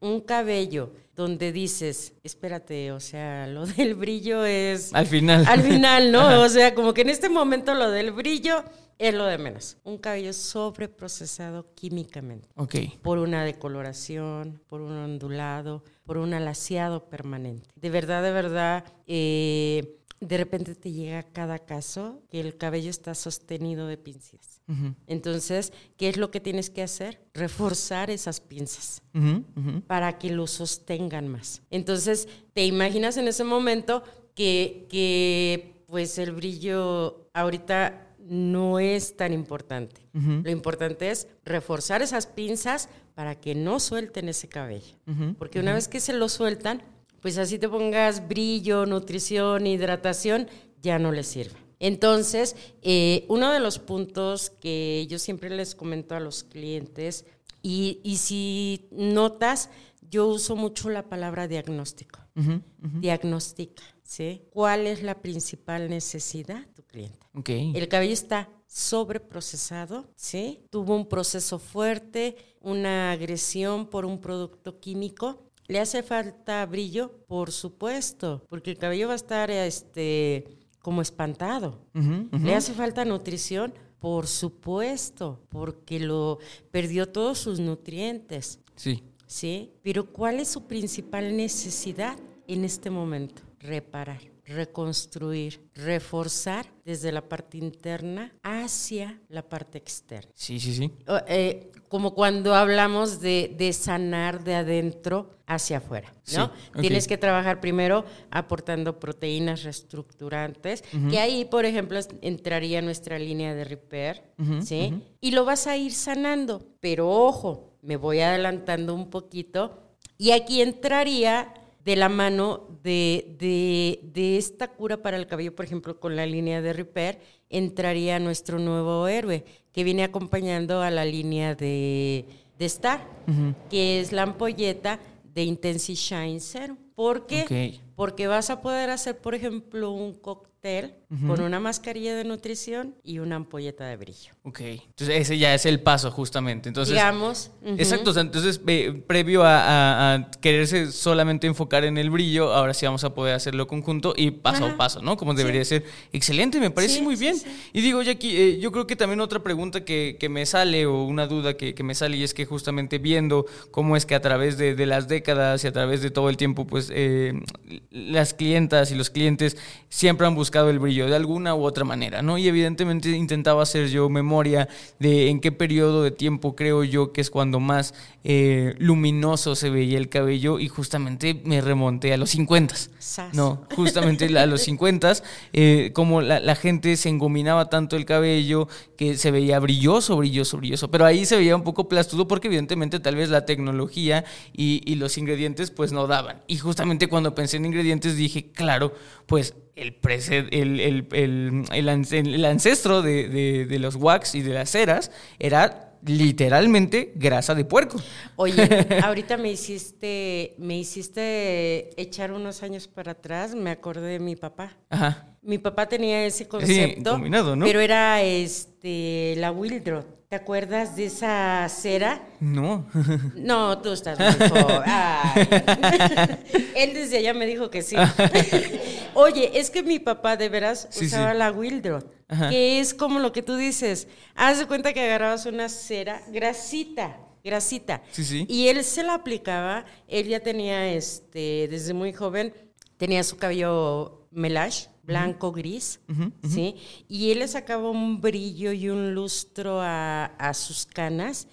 Un cabello donde dices, espérate, o sea, lo del brillo es... Al final. Al final, ¿no? O sea, como que en este momento lo del brillo es lo de menos. Un cabello sobreprocesado químicamente Ok. por una decoloración, por un ondulado, por un alaciado permanente. De verdad, de verdad, eh, de repente te llega cada caso que el cabello está sostenido de pinzas. Entonces, ¿qué es lo que tienes que hacer? Reforzar esas pinzas para que lo sostengan más. Entonces, te imaginas en ese momento que, que pues el brillo ahorita no es tan importante. Lo importante es reforzar esas pinzas para que no suelten ese cabello. Porque una vez que se lo sueltan, pues así te pongas brillo, nutrición, hidratación, ya no les sirve. Entonces, eh, uno de los puntos que yo siempre les comento a los clientes, y, si notas, yo uso mucho la palabra diagnóstico. Diagnostica, ¿sí? ¿Cuál es la principal necesidad de tu cliente? El cabello está sobreprocesado, ¿sí? Tuvo un proceso fuerte, una agresión por un producto químico ¿Le hace falta brillo? Por supuesto, porque el cabello va a estar este, como espantado. ¿Le hace falta nutrición? Por supuesto, porque lo perdió todos sus nutrientes. Sí. ¿Sí? Pero ¿cuál es su principal necesidad en este momento? Reparar reconstruir, reforzar desde la parte interna hacia la parte externa. Sí, sí, sí. Eh, como cuando hablamos de, sanar de adentro hacia afuera, ¿no? Tienes que trabajar primero aportando proteínas reestructurantes, que ahí, por ejemplo, entraría nuestra línea de repair, ¿sí? Y lo vas a ir sanando, pero ojo, me voy adelantando un poquito, y aquí entraría de la mano de, de, esta cura para el cabello, por ejemplo, con la línea de Repair, entraría nuestro nuevo héroe, que viene acompañando a la línea de, de Star, que es la ampolleta de Intensi Shine Zero. ¿Por qué? Porque vas a poder hacer, por ejemplo, un cóctel con una mascarilla de nutrición y una ampolleta de brillo. Ok, entonces ese ya es el paso justamente. Entonces, Digamos. Exacto, entonces previo a, quererse solamente enfocar en el brillo, ahora sí vamos a poder hacerlo conjunto y paso a paso, ¿no? Como debería ser. Excelente, me parece muy bien. Y digo, Jackie, eh, yo creo que también otra pregunta que, me sale o una duda que, me sale y es que justamente viendo cómo es que a través de, de las décadas y a través de todo el tiempo, pues eh, las clientas y los clientes siempre han buscado el brillo de alguna u otra manera, ¿no? Y evidentemente intentaba hacer yo memoria de en qué periodo de tiempo creo yo que es cuando más eh, luminoso se veía el cabello y justamente me remonté a los 50. No, justamente a los 50, eh, como la, gente se engominaba tanto el cabello que se veía brilloso, brilloso, brilloso, pero ahí se veía un poco plastudo porque evidentemente tal vez la tecnología y, y los ingredientes pues no daban. Y justamente cuando pensé en ingredientes dije, claro, pues el, el, el, ancestro de, de, los wax y de las ceras era literalmente grasa de puerco. Oye, ahorita me hiciste, me hiciste echar unos años para atrás, me acordé de mi papá. Ajá. Mi papá tenía ese concepto, ¿no? pero era este la Wildrot. ¿Te acuerdas de esa cera? No. No, tú estás muy Él desde allá me dijo que sí. Oye, es que mi papá de veras usaba la Wildrot, que es como lo que tú dices. Haz de cuenta que agarrabas una cera, grasita, grasita. Sí, sí. Y él se la aplicaba. Él ya tenía, este, desde muy joven, tenía su cabello melage blanco, gris, ¿sí? Y él le sacaba un brillo y un lustro a, sus canas,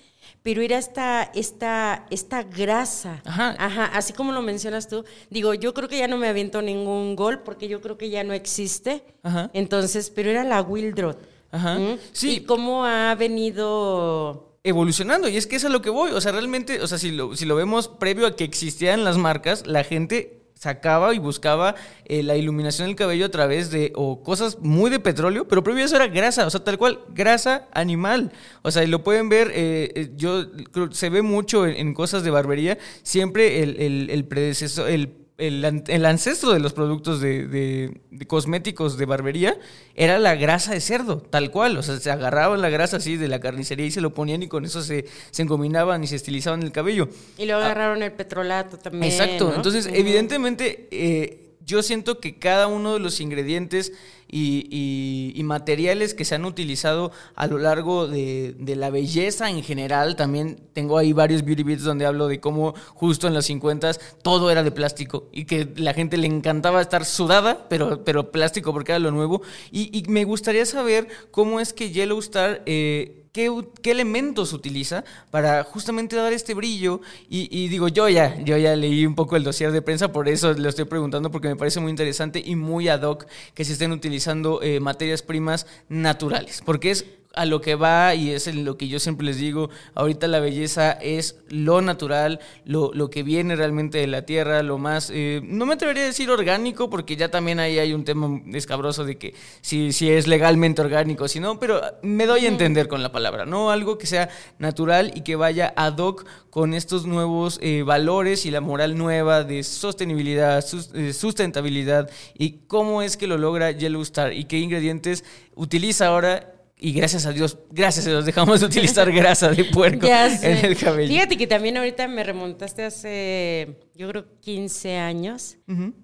pero era esta, esta, esta grasa. Ajá. Ajá, así como lo mencionas tú. Digo, yo creo que ya no me aviento ningún gol porque yo creo que ya no existe. Ajá. Entonces, pero era la Wildrot. Ajá. Sí. Y cómo ha venido evolucionando. Y es que es a lo que voy. O sea, realmente, o sea, si lo, si lo vemos previo a que existieran las marcas, la gente sacaba y buscaba eh, la iluminación del cabello a través de o cosas muy de petróleo, pero previo a eso era grasa, o sea, tal cual, grasa animal. O sea, y lo pueden ver, eh, eh, yo se ve mucho en, cosas de barbería, siempre el, el, el predecesor, el el, ancestro de los productos de, cosméticos de barbería era la grasa de cerdo, tal cual. O sea, se agarraban la grasa así de la carnicería y se lo ponían y con eso se, se engominaban y se estilizaban el cabello. Y luego ah. agarraron el petrolato también. Exacto. Entonces, evidentemente, eh, yo siento que cada uno de los ingredientes y, materiales que se han utilizado a lo largo de, la belleza en general. También tengo ahí varios beauty bits donde hablo de cómo justo en los 50 todo era de plástico y que la gente le encantaba estar sudada, pero, pero plástico porque era lo nuevo. Y, me gustaría saber cómo es que Yellow Star... Eh, qué, elementos utiliza para justamente dar este brillo. Y, digo, yo ya, yo ya leí un poco el dossier de prensa, por eso le estoy preguntando, porque me parece muy interesante y muy ad hoc que se estén utilizando eh, materias primas naturales, porque es a lo que va y es lo que yo siempre les digo, ahorita la belleza es lo natural, lo, lo que viene realmente de la tierra, lo más, eh, no me atrevería a decir orgánico, porque ya también ahí hay un tema escabroso de que si, si es legalmente orgánico, si no, pero me doy a entender con la palabra, ¿no? Algo que sea natural y que vaya ad hoc con estos nuevos eh, valores y la moral nueva de sostenibilidad, eh, sustentabilidad y cómo es que lo logra Yellow Star y qué ingredientes utiliza ahora y gracias a Dios, gracias a Dios, dejamos de utilizar grasa de puerco en el cabello. Fíjate que también ahorita me remontaste hace, yo creo, 15 años.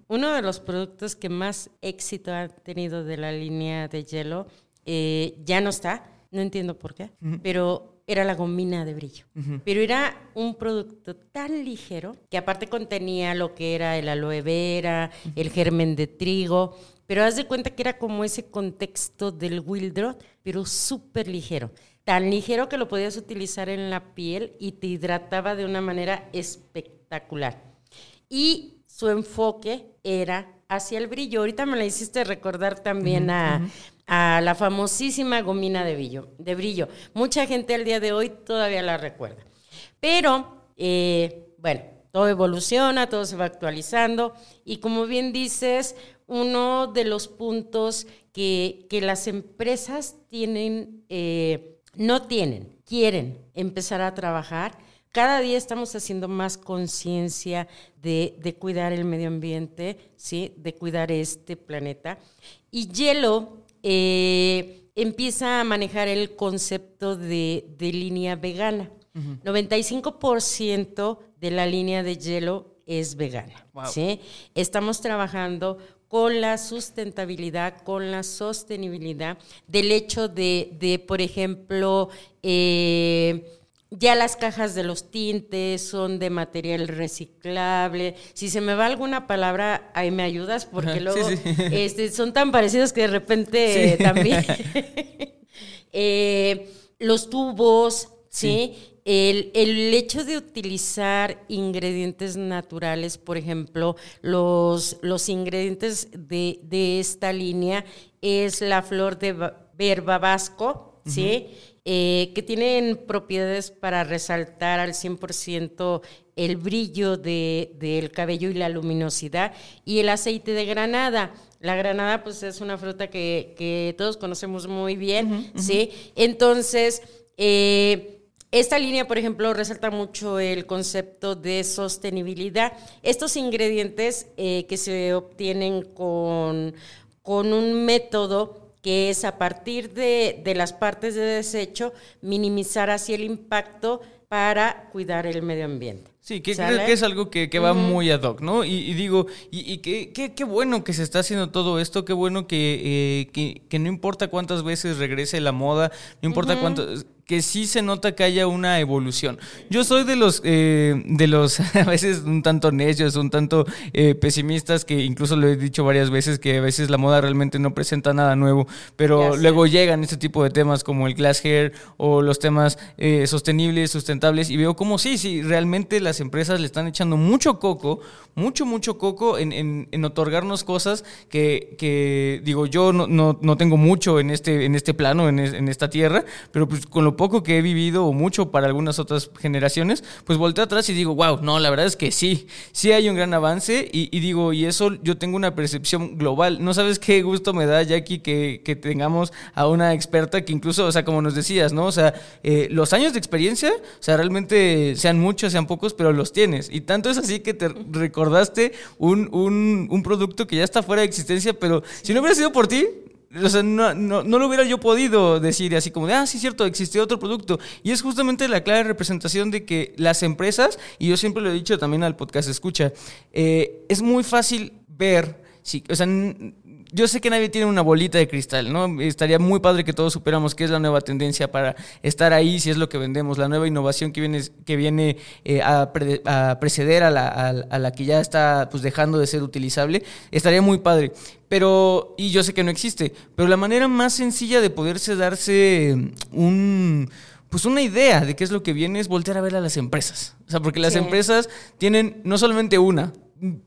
Uno de los productos que más éxito ha tenido de la línea de hielo eh, ya no está, no entiendo por qué, pero era la gomina de brillo. Pero era un producto tan ligero que aparte contenía lo que era el aloe vera, el germen de trigo, pero haz de cuenta que era como ese contexto del Wildrot, pero súper ligero. Tan ligero que lo podías utilizar en la piel y te hidrataba de una manera espectacular. Y su enfoque era hacia el brillo. Ahorita me la hiciste recordar también a, la famosísima gomina de brillo, de brillo. Mucha gente al día de hoy todavía la recuerda. Pero, eh, bueno, todo evoluciona, todo se va actualizando y como bien dices, uno de los puntos que, las empresas tienen, eh, no tienen, quieren empezar a trabajar. Cada día estamos haciendo más conciencia de, cuidar el medio ambiente, ¿sí? de cuidar este planeta. Y Hielo eh, empieza a manejar el concepto de, línea vegana. 95% de la línea de hielo es vegana. ¿sí? Estamos trabajando con la sustentabilidad, con la sostenibilidad, del hecho de, por ejemplo, eh, ya las cajas de los tintes son de material reciclable. Si se me va alguna palabra, ahí me ayudas, porque luego Este, son tan parecidos que de repente también. Eh, los tubos, ¿sí? El, hecho de utilizar ingredientes naturales, por ejemplo, los, los ingredientes de, esta línea es la flor de verba vasco, ¿sí? Eh, que tienen propiedades para resaltar al 100% el brillo del cabello y la luminosidad, y el aceite de granada. La granada, pues, es una fruta que, todos conocemos muy bien, ¿sí? Entonces, eh, esta línea, por ejemplo, resalta mucho el concepto de sostenibilidad. Estos ingredientes eh, que se obtienen con, con un método que es a partir de, las partes de desecho, minimizar así el impacto para cuidar el medio ambiente. Sí, que creo que es algo que, va muy ad hoc, ¿no? Y, digo, y, y qué, qué, bueno que se está haciendo todo esto, qué bueno que, eh, que, no importa cuántas veces regrese la moda, no importa cuánto que sí se nota que haya una evolución. Yo soy de los, eh, de los a veces un tanto necios, un tanto eh, pesimistas, que incluso lo he dicho varias veces, que a veces la moda realmente no presenta nada nuevo, pero luego llegan este tipo de temas como el glass hair o los temas eh, sostenibles, sustentables, y veo como sí, sí, realmente las empresas le están echando mucho coco, mucho, mucho coco en, en, otorgarnos cosas que, que digo, yo no, no, no, tengo mucho en este, en este plano, en, en esta tierra, pero pues con lo poco que he vivido o mucho para algunas otras generaciones, pues volteo atrás y digo, wow, no, la verdad es que sí, sí hay un gran avance y, digo, y eso yo tengo una percepción global. No sabes qué gusto me da, Jackie, que, que tengamos a una experta que incluso, o sea, como nos decías, ¿no? O sea, eh, los años de experiencia, o sea, realmente sean muchos, sean pocos, pero los tienes. Y tanto es así que te recordaste un, un, un producto que ya está fuera de existencia, pero si no hubiera sido por ti, o sea, no, no, no, lo hubiera yo podido decir así como de, ah, sí, cierto, existió otro producto. Y es justamente la clara representación de que las empresas, y yo siempre lo he dicho también al podcast escucha, eh, es muy fácil ver, sí, o sea, yo sé que nadie tiene una bolita de cristal, ¿no? Estaría muy padre que todos supiéramos qué es la nueva tendencia para estar ahí, si es lo que vendemos, la nueva innovación que viene, que viene eh, a, preceder a la, a la, que ya está pues, dejando de ser utilizable. Estaría muy padre. Pero, y yo sé que no existe, pero la manera más sencilla de poderse darse un pues una idea de qué es lo que viene es voltear a ver a las empresas. O sea, porque las empresas tienen no solamente una,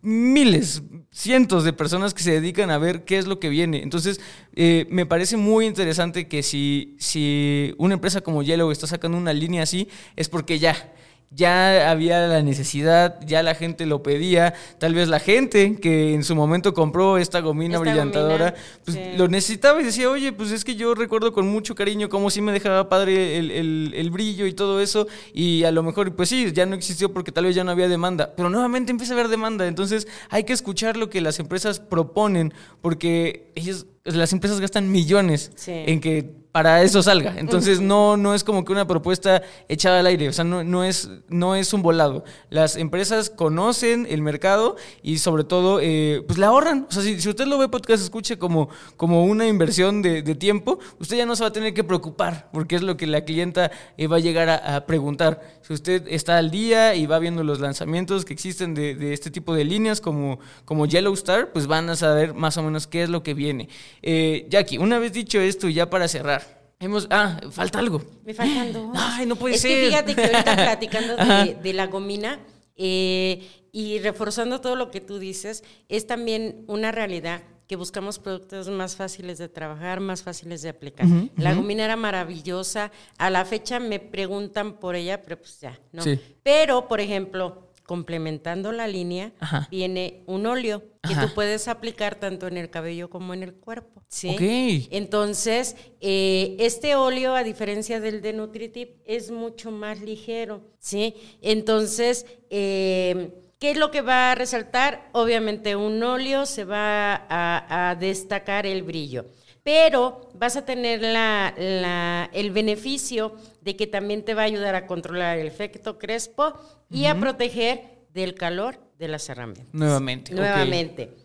miles, cientos de personas que se dedican a ver qué es lo que viene. Entonces, eh, me parece muy interesante que si, si una empresa como Yellow está sacando una línea así, es porque ya ya había la necesidad, ya la gente lo pedía, tal vez la gente que en su momento compró esta gomina brillantadora, pues lo necesitaba y decía, oye, pues es que yo recuerdo con mucho cariño cómo sí me dejaba padre el, brillo y todo eso, y a lo mejor, pues sí, ya no existió porque tal vez ya no había demanda, pero nuevamente empieza a haber demanda, entonces hay que escuchar lo que las empresas proponen, porque ellos, las empresas gastan millones en que para eso salga. Entonces no, no es como que una propuesta echada al aire, o sea, no, no, es, no es un volado. Las empresas conocen el mercado y sobre todo, eh, pues la ahorran. O sea, si, usted lo ve podcast escuche como, como una inversión de, tiempo, usted ya no se va a tener que preocupar, porque es lo que la clienta eh, va a llegar a, preguntar. Si usted está al día y va viendo los lanzamientos que existen de, este tipo de líneas como, como Yellow Star, pues van a saber más o menos qué es lo que viene. Eh, Jackie, una vez dicho esto y ya para cerrar, Hemos, ah, falta algo. Me faltan dos. Ay, no puede ser. Es que fíjate que ahorita platicando de, la gomina eh, y reforzando todo lo que tú dices, es también una realidad que buscamos productos más fáciles de trabajar, más fáciles de aplicar. la gomina era maravillosa. A la fecha me preguntan por ella, pero pues ya, ¿no? Pero, por ejemplo, complementando la línea, viene un óleo que tú puedes aplicar tanto en el cabello como en el cuerpo. ¿sí? Entonces, eh, este óleo, a diferencia del de Nutritip, es mucho más ligero. ¿sí? Entonces, eh, ¿qué es lo que va a resaltar? Obviamente, un óleo se va a, destacar el brillo pero vas a tener la, el beneficio de que también te va a ayudar a controlar el efecto crespo y a proteger del calor de las herramientas. Nuevamente. Nuevamente.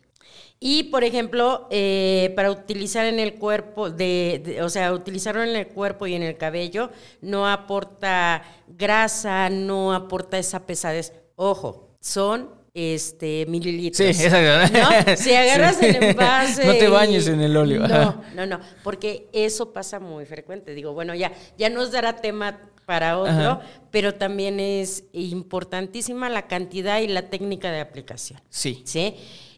Y, por ejemplo, eh, para utilizar en el cuerpo, de, o sea, utilizarlo en el cuerpo y en el cabello, no aporta grasa, no aporta esa pesadez. Ojo, son este mililitros. Sí, ¿no? Si agarras el envase. no te bañes en el óleo. No, no, no, porque eso pasa muy frecuente. Digo, bueno, ya, ya nos dará tema para otro, pero también es importantísima la cantidad y la técnica de aplicación. Sí. ¿Sí?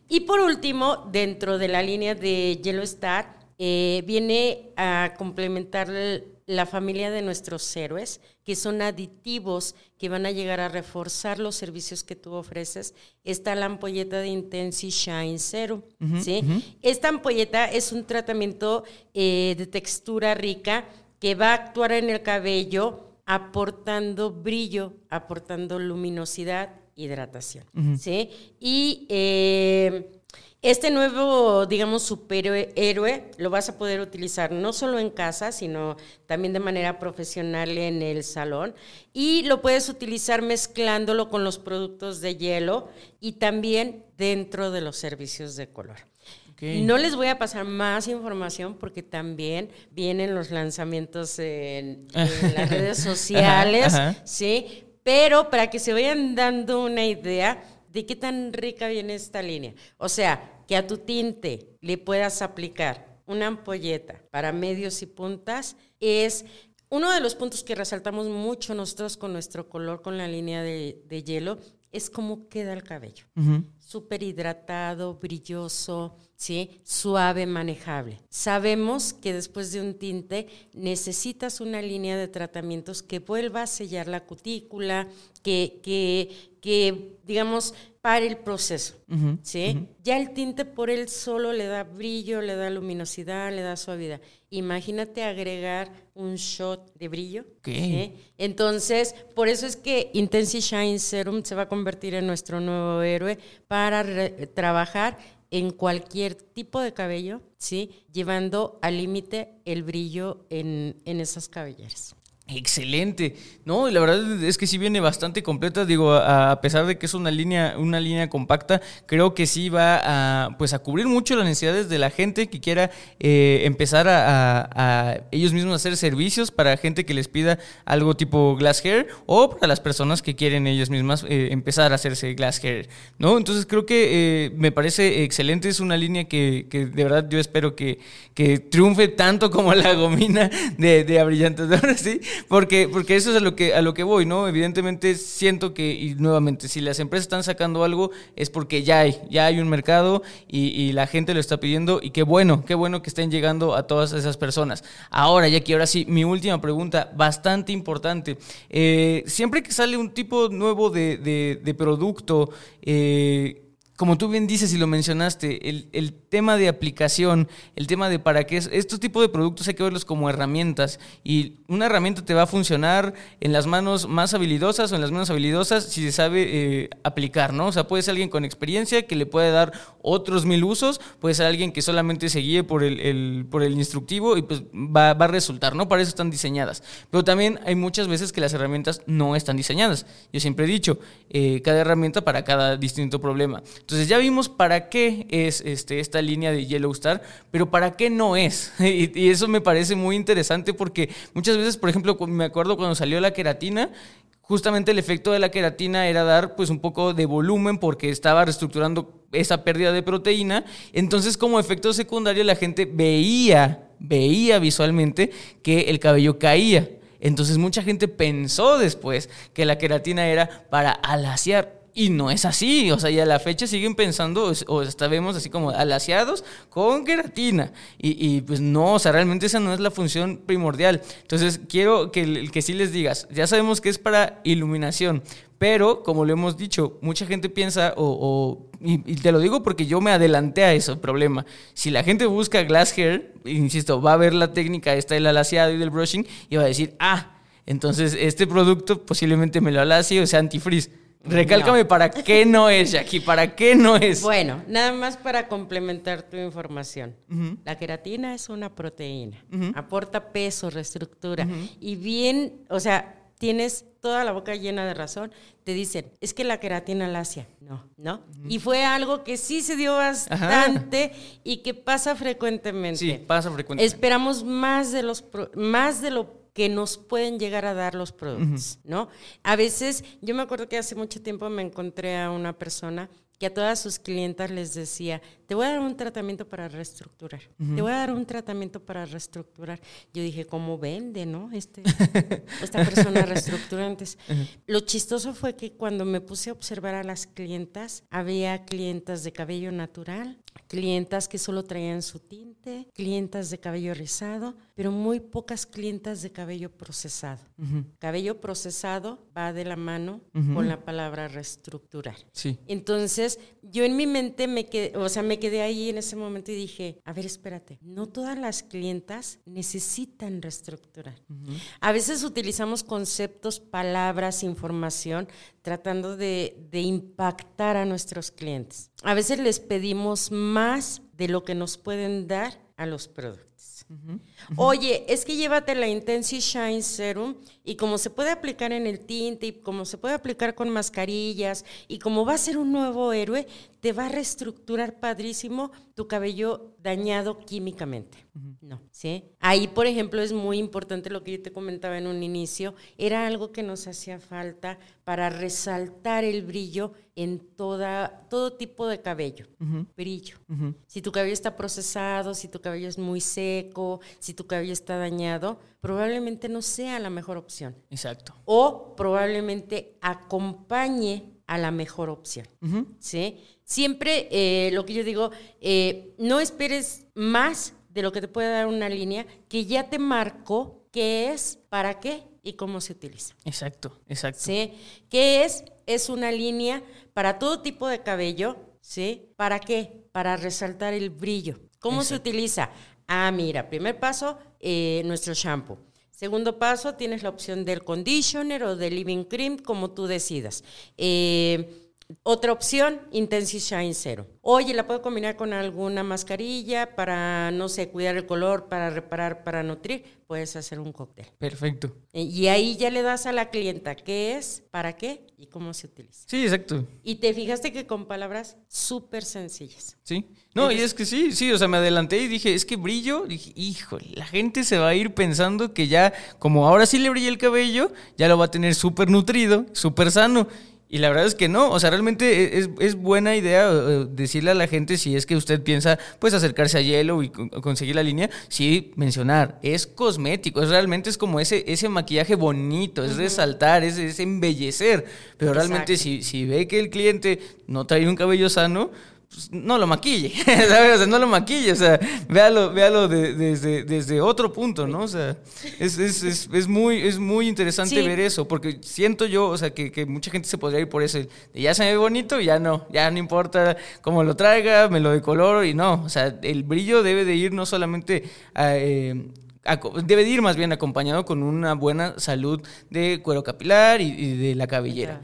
Y por último, dentro de la línea de Yellow Star, eh, viene a complementar la familia de nuestros héroes, que son aditivos que van a llegar a reforzar los servicios que tú ofreces. Está la ampolleta de Intensi Shine Serum. ¿sí? Esta ampolleta es un tratamiento eh, de textura rica que va a actuar en el cabello aportando brillo, aportando luminosidad, hidratación. ¿sí? Y eh, este nuevo, digamos, superhéroe lo vas a poder utilizar no solo en casa, sino también de manera profesional en el salón. Y lo puedes utilizar mezclándolo con los productos de hielo y también dentro de los servicios de color. No les voy a pasar más información porque también vienen los lanzamientos en, las redes sociales, ¿sí? Pero para que se vayan dando una idea de qué tan rica viene esta línea. O sea, que a tu tinte le puedas aplicar una ampolleta para medios y puntas es uno de los puntos que resaltamos mucho nosotros con nuestro color, con la línea de, hielo, es cómo queda el cabello. Súper hidratado, brilloso, ¿sí? Suave, manejable. Sabemos que después de un tinte necesitas una línea de tratamientos que vuelva a sellar la cutícula, que, que, que digamos, pare el proceso, ¿sí? Ya el tinte por él solo le da brillo, le da luminosidad, le da suavidad. Imagínate agregar un shot de brillo. Entonces, por eso es que Intensi Shine Serum se va a convertir en nuestro nuevo héroe para trabajar en cualquier tipo de cabello, ¿sí? Llevando al límite el brillo en, esas cabelleras. Excelente. No, y la verdad es que sí viene bastante completa. Digo, a, pesar de que es una línea, una línea compacta, creo que sí va a, pues, a cubrir mucho las necesidades de la gente que quiera eh, empezar a, ellos mismos hacer servicios para gente que les pida algo tipo glass hair o para las personas que quieren ellas mismas eh, empezar a hacerse glass hair, ¿no? Entonces creo que eh, me parece excelente. Es una línea que, que, de verdad yo espero que, que triunfe tanto como la gomina de, de Ahora ¿sí? Porque, porque eso es a lo, que, a lo que voy, ¿no? Evidentemente siento que, y nuevamente, si las empresas están sacando algo es porque ya hay, ya hay un mercado y, la gente lo está pidiendo y qué bueno, qué bueno que estén llegando a todas esas personas. Ahora, ya que ahora sí, mi última pregunta, bastante importante. Eh, siempre que sale un tipo nuevo de, de, de producto, eh, como tú bien dices y lo mencionaste, el, tema de aplicación, el tema de para qué, estos tipos de productos hay que verlos como herramientas y una herramienta te va a funcionar en las manos más habilidosas o en las menos habilidosas si se sabe eh, aplicar, ¿no? O sea, puede ser alguien con experiencia que le puede dar otros mil usos, puede ser alguien que solamente se guíe por el, por el instructivo y pues va, a resultar, ¿no? Para eso están diseñadas. Pero también hay muchas veces que las herramientas no están diseñadas. Yo siempre he dicho, eh, cada herramienta para cada distinto problema. Entonces ya vimos para qué es este, esta línea de Yellow Star, pero para qué no es. Y, eso me parece muy interesante porque muchas veces, por ejemplo, me acuerdo cuando salió la queratina, justamente el efecto de la queratina era dar pues un poco de volumen porque estaba reestructurando esa pérdida de proteína. Entonces como efecto secundario la gente veía, veía visualmente que el cabello caía. Entonces mucha gente pensó después que la queratina era para alaciar y no es así, o sea, y a la fecha siguen pensando, o hasta vemos así como alaciados con queratina. Y, pues no, o sea, realmente esa no es la función primordial. Entonces, quiero que, que sí les digas, ya sabemos que es para iluminación, pero como lo hemos dicho, mucha gente piensa, o, y, te lo digo porque yo me adelanté a ese problema. Si la gente busca glass hair, insisto, va a ver la técnica esta del alaciado y del brushing y va a decir, ah, entonces este producto posiblemente me lo alacie o sea antifreeze. Recálcame para qué no es, Jackie, para qué no es. Bueno, nada más para complementar tu información. La queratina es una proteína, aporta peso, reestructura y bien, o sea, tienes toda la boca llena de razón, te dicen, es que la queratina lacia. No, ¿no? Y fue algo que sí se dio bastante y que pasa frecuentemente. Sí, pasa frecuentemente. Esperamos más de los más de lo que nos pueden llegar a dar los productos, ¿no? A veces, yo me acuerdo que hace mucho tiempo me encontré a una persona que a todas sus clientas les decía, te voy a dar un tratamiento para reestructurar, te voy a dar un tratamiento para reestructurar. Yo dije, ¿cómo vende, no? Este, esta persona reestructurantes. Lo chistoso fue que cuando me puse a observar a las clientas, había clientas de cabello natural, clientas que solo traían su tinte, clientas de cabello rizado, pero muy pocas clientas de cabello procesado. Cabello procesado va de la mano con la palabra reestructurar. Sí. Entonces, yo en mi mente me quedé, o sea, me quedé ahí en ese momento y dije, a ver, espérate, no todas las clientas necesitan reestructurar. A veces utilizamos conceptos, palabras, información tratando de, impactar a nuestros clientes. A veces les pedimos más de lo que nos pueden dar a los productos. Oye, es que llévate la Intensi Shine Serum y como se puede aplicar en el tinte y como se puede aplicar con mascarillas y como va a ser un nuevo héroe, te va a reestructurar padrísimo tu cabello dañado químicamente. No, ¿sí? Ahí, por ejemplo, es muy importante lo que yo te comentaba en un inicio, era algo que nos hacía falta para resaltar el brillo en toda, todo tipo de cabello. Brillo. Si tu cabello está procesado, si tu cabello es muy seco, si tu cabello está dañado, probablemente no sea la mejor opción. Exacto. O probablemente acompañe a la mejor opción. ¿sí? Siempre eh, lo que yo digo, eh, no esperes más de lo que te puede dar una línea que ya te marcó qué es, para qué y cómo se utiliza. Exacto, exacto. ¿Sí? ¿Qué es? Es una línea para todo tipo de cabello, ¿sí? ¿Para qué? Para resaltar el brillo. ¿Cómo se utiliza? Ah, mira, primer paso, eh, nuestro shampoo. Segundo paso, tienes la opción del conditioner o del living cream, como tú decidas. Eh, Otra opción, Intensi Shine Zero. Oye, ¿la puedo combinar con alguna mascarilla para, no sé, cuidar el color, para reparar, para nutrir? Puedes hacer un cóctel. Perfecto. Eh, Y ahí ya le das a la clienta qué es, para qué y cómo se utiliza. Sí, exacto. Y te fijaste que con palabras súper sencillas. Sí. No, y es que sí, sí, o sea, me adelanté y dije, es que brillo, dije, híjole, la gente se va a ir pensando que ya, como ahora sí le brilla el cabello, ya lo va a tener súper nutrido, súper sano. Y la verdad es que no, o sea, realmente es, es buena idea decirle a la gente si es que usted piensa, pues, acercarse a Yellow y con- conseguir la línea, sí, mencionar, es cosmético, es realmente es como ese, ese maquillaje bonito, es resaltar, es, es embellecer, pero realmente si, si ve que el cliente no trae un cabello sano, pues, no lo maquille, ¿sabes? O sea, no lo maquille, o sea, véalo, véalo de- desde, desde otro punto, ¿no? O sea, es, es, es, es muy, es muy interesante Sí. ver eso, porque siento yo, o sea, que, que mucha gente se podría ir por eso, de ya se me ve bonito, ya no, ya no importa cómo lo traiga, me lo decoloro y no, o sea, el brillo debe de ir no solamente a... eh, Debe de ir más bien acompañado con una buena salud de cuero capilar y, y de la cabellera.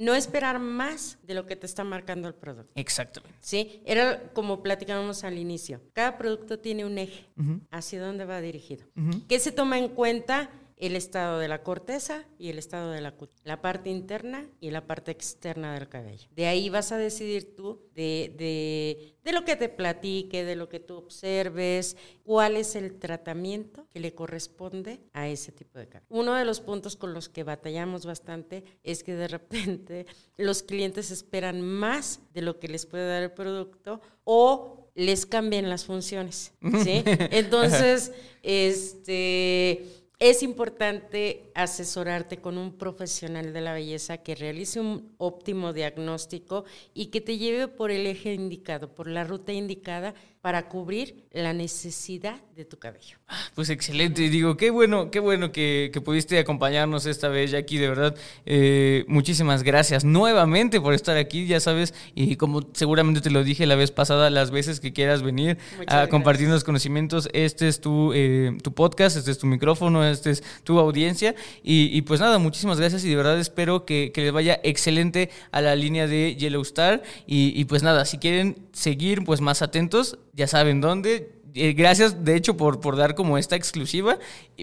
No esperar más de lo que te está marcando el producto. Exactamente. ¿Sí? Era como platicábamos al inicio. Cada producto tiene un eje. ¿Hacia dónde va dirigido? ¿Qué se toma en cuenta? El estado de la corteza y el estado de la cutis. La parte interna y la parte externa del cabello. De ahí vas a decidir tú de, de, de lo que te platique, de lo que tú observes, cuál es el tratamiento que le corresponde a ese tipo de cabello. Uno de los puntos con los que batallamos bastante es que de repente los clientes esperan más de lo que les puede dar el producto o les cambian las funciones, ¿sí? Entonces, este es importante asesorarte con un profesional de la belleza que realice un óptimo diagnóstico y que te lleve por el eje indicado, por la ruta indicada para cubrir la necesidad de tu cabello. Pues excelente, digo, qué bueno, qué bueno que, que pudiste acompañarnos esta vez, Jackie, de verdad, eh, muchísimas gracias nuevamente por estar aquí, ya sabes, y como seguramente te lo dije la vez pasada, las veces que quieras venir Muchas a compartir los conocimientos, este es tu, eh, tu podcast, este es tu micrófono, este es tu audiencia, y, y pues nada, muchísimas gracias y de verdad espero que, que les vaya excelente a la línea de Yellow Star, y, y pues nada, si quieren seguir pues más atentos, ya saben dónde, eh, gracias, de hecho, por, por dar como esta exclusiva,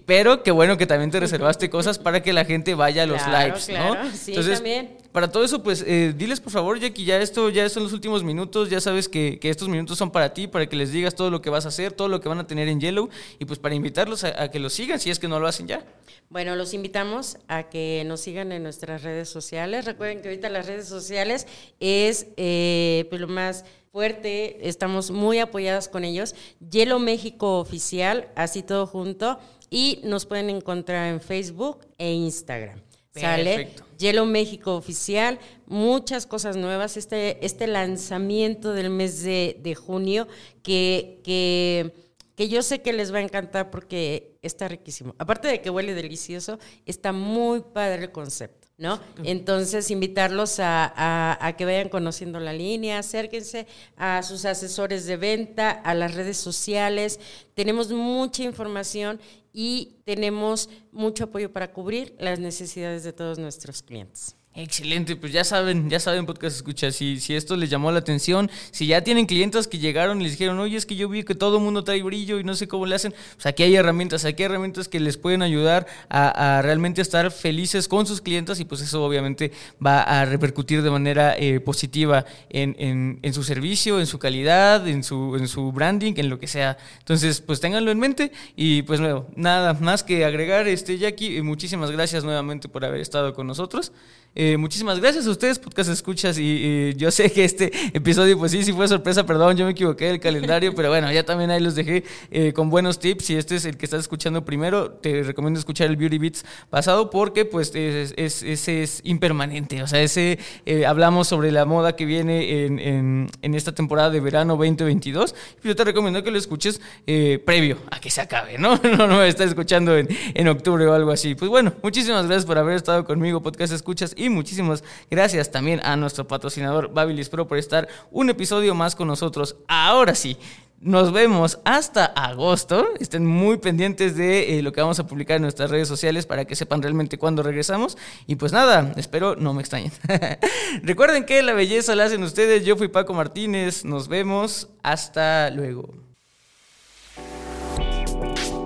pero qué bueno que también te reservaste cosas para que la gente vaya a los Claro, lives, claro, ¿no? sí, también. Para todo eso, pues, eh, diles por favor, Jackie, ya esto, ya son los últimos minutos, ya sabes que, que estos minutos son para ti, para que les digas todo lo que vas a hacer, todo lo que van a tener en Yellow, y pues para invitarlos a, a que lo sigan, si es que no lo hacen ya. Bueno, los invitamos a que nos sigan en nuestras redes sociales. Recuerden que ahorita las redes sociales es eh, pues lo más fuerte, estamos muy apoyadas con ellos. Hielo México Oficial, así todo junto, y nos pueden encontrar en Facebook e Instagram. ¿Sale? Hielo México Oficial, muchas cosas nuevas. Este, este lanzamiento del mes de, de junio que, que, que yo sé que les va a encantar porque está riquísimo. Aparte de que huele delicioso, está muy padre el concepto. ¿No? Entonces, invitarlos a, a- a que vayan conociendo la línea, acérquense a sus asesores de venta, a las redes sociales. Tenemos mucha información y tenemos mucho apoyo para cubrir las necesidades de todos nuestros clientes. Excelente, pues ya saben, ya saben, podcast escucha, si, si esto les llamó la atención, si ya tienen clientes que llegaron y les dijeron, oye, es que yo vi que todo mundo trae brillo y no sé cómo le hacen, pues aquí hay herramientas, aquí hay herramientas que les pueden ayudar a, a realmente estar felices con sus clientes y pues eso obviamente va a repercutir de manera eh, positiva en, en- en su servicio, en su calidad, en su, en su branding, en lo que sea. Entonces, pues ténganlo en mente y pues nuevo, nada más que agregar, este Jackie, eh, muchísimas gracias nuevamente por haber estado con nosotros. Eh, muchísimas gracias a ustedes, podcast escuchas. Y, y yo sé que este episodio, pues sí, sí fue sorpresa, perdón, yo me equivoqué del calendario, pero bueno, ya también ahí los dejé eh, con buenos tips. Si este es el que estás escuchando primero, te recomiendo escuchar el Beauty Beats pasado porque, pues, es, es- ese es impermanente. O sea, ese eh, hablamos sobre la moda que viene en, en- en esta temporada de verano 2022. Yo te recomiendo que lo escuches eh, previo a que se acabe, ¿no? No, no, estás escuchando en, en octubre o algo así. Pues bueno, muchísimas gracias por haber estado conmigo, Podcast Escuchas, y muchísimas gracias también a nuestro patrocinador Babilis Pro por estar un episodio más con nosotros. Ahora sí, Nos vemos hasta agosto. Estén muy pendientes de eh, lo que vamos a publicar en nuestras redes sociales para que sepan realmente cuándo regresamos. Y pues nada, espero no me extrañen. Recuerden que la belleza la hacen ustedes. Yo fui Paco Martínez. Nos vemos. Hasta luego.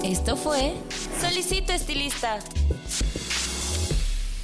Esto fue Solicito Estilista.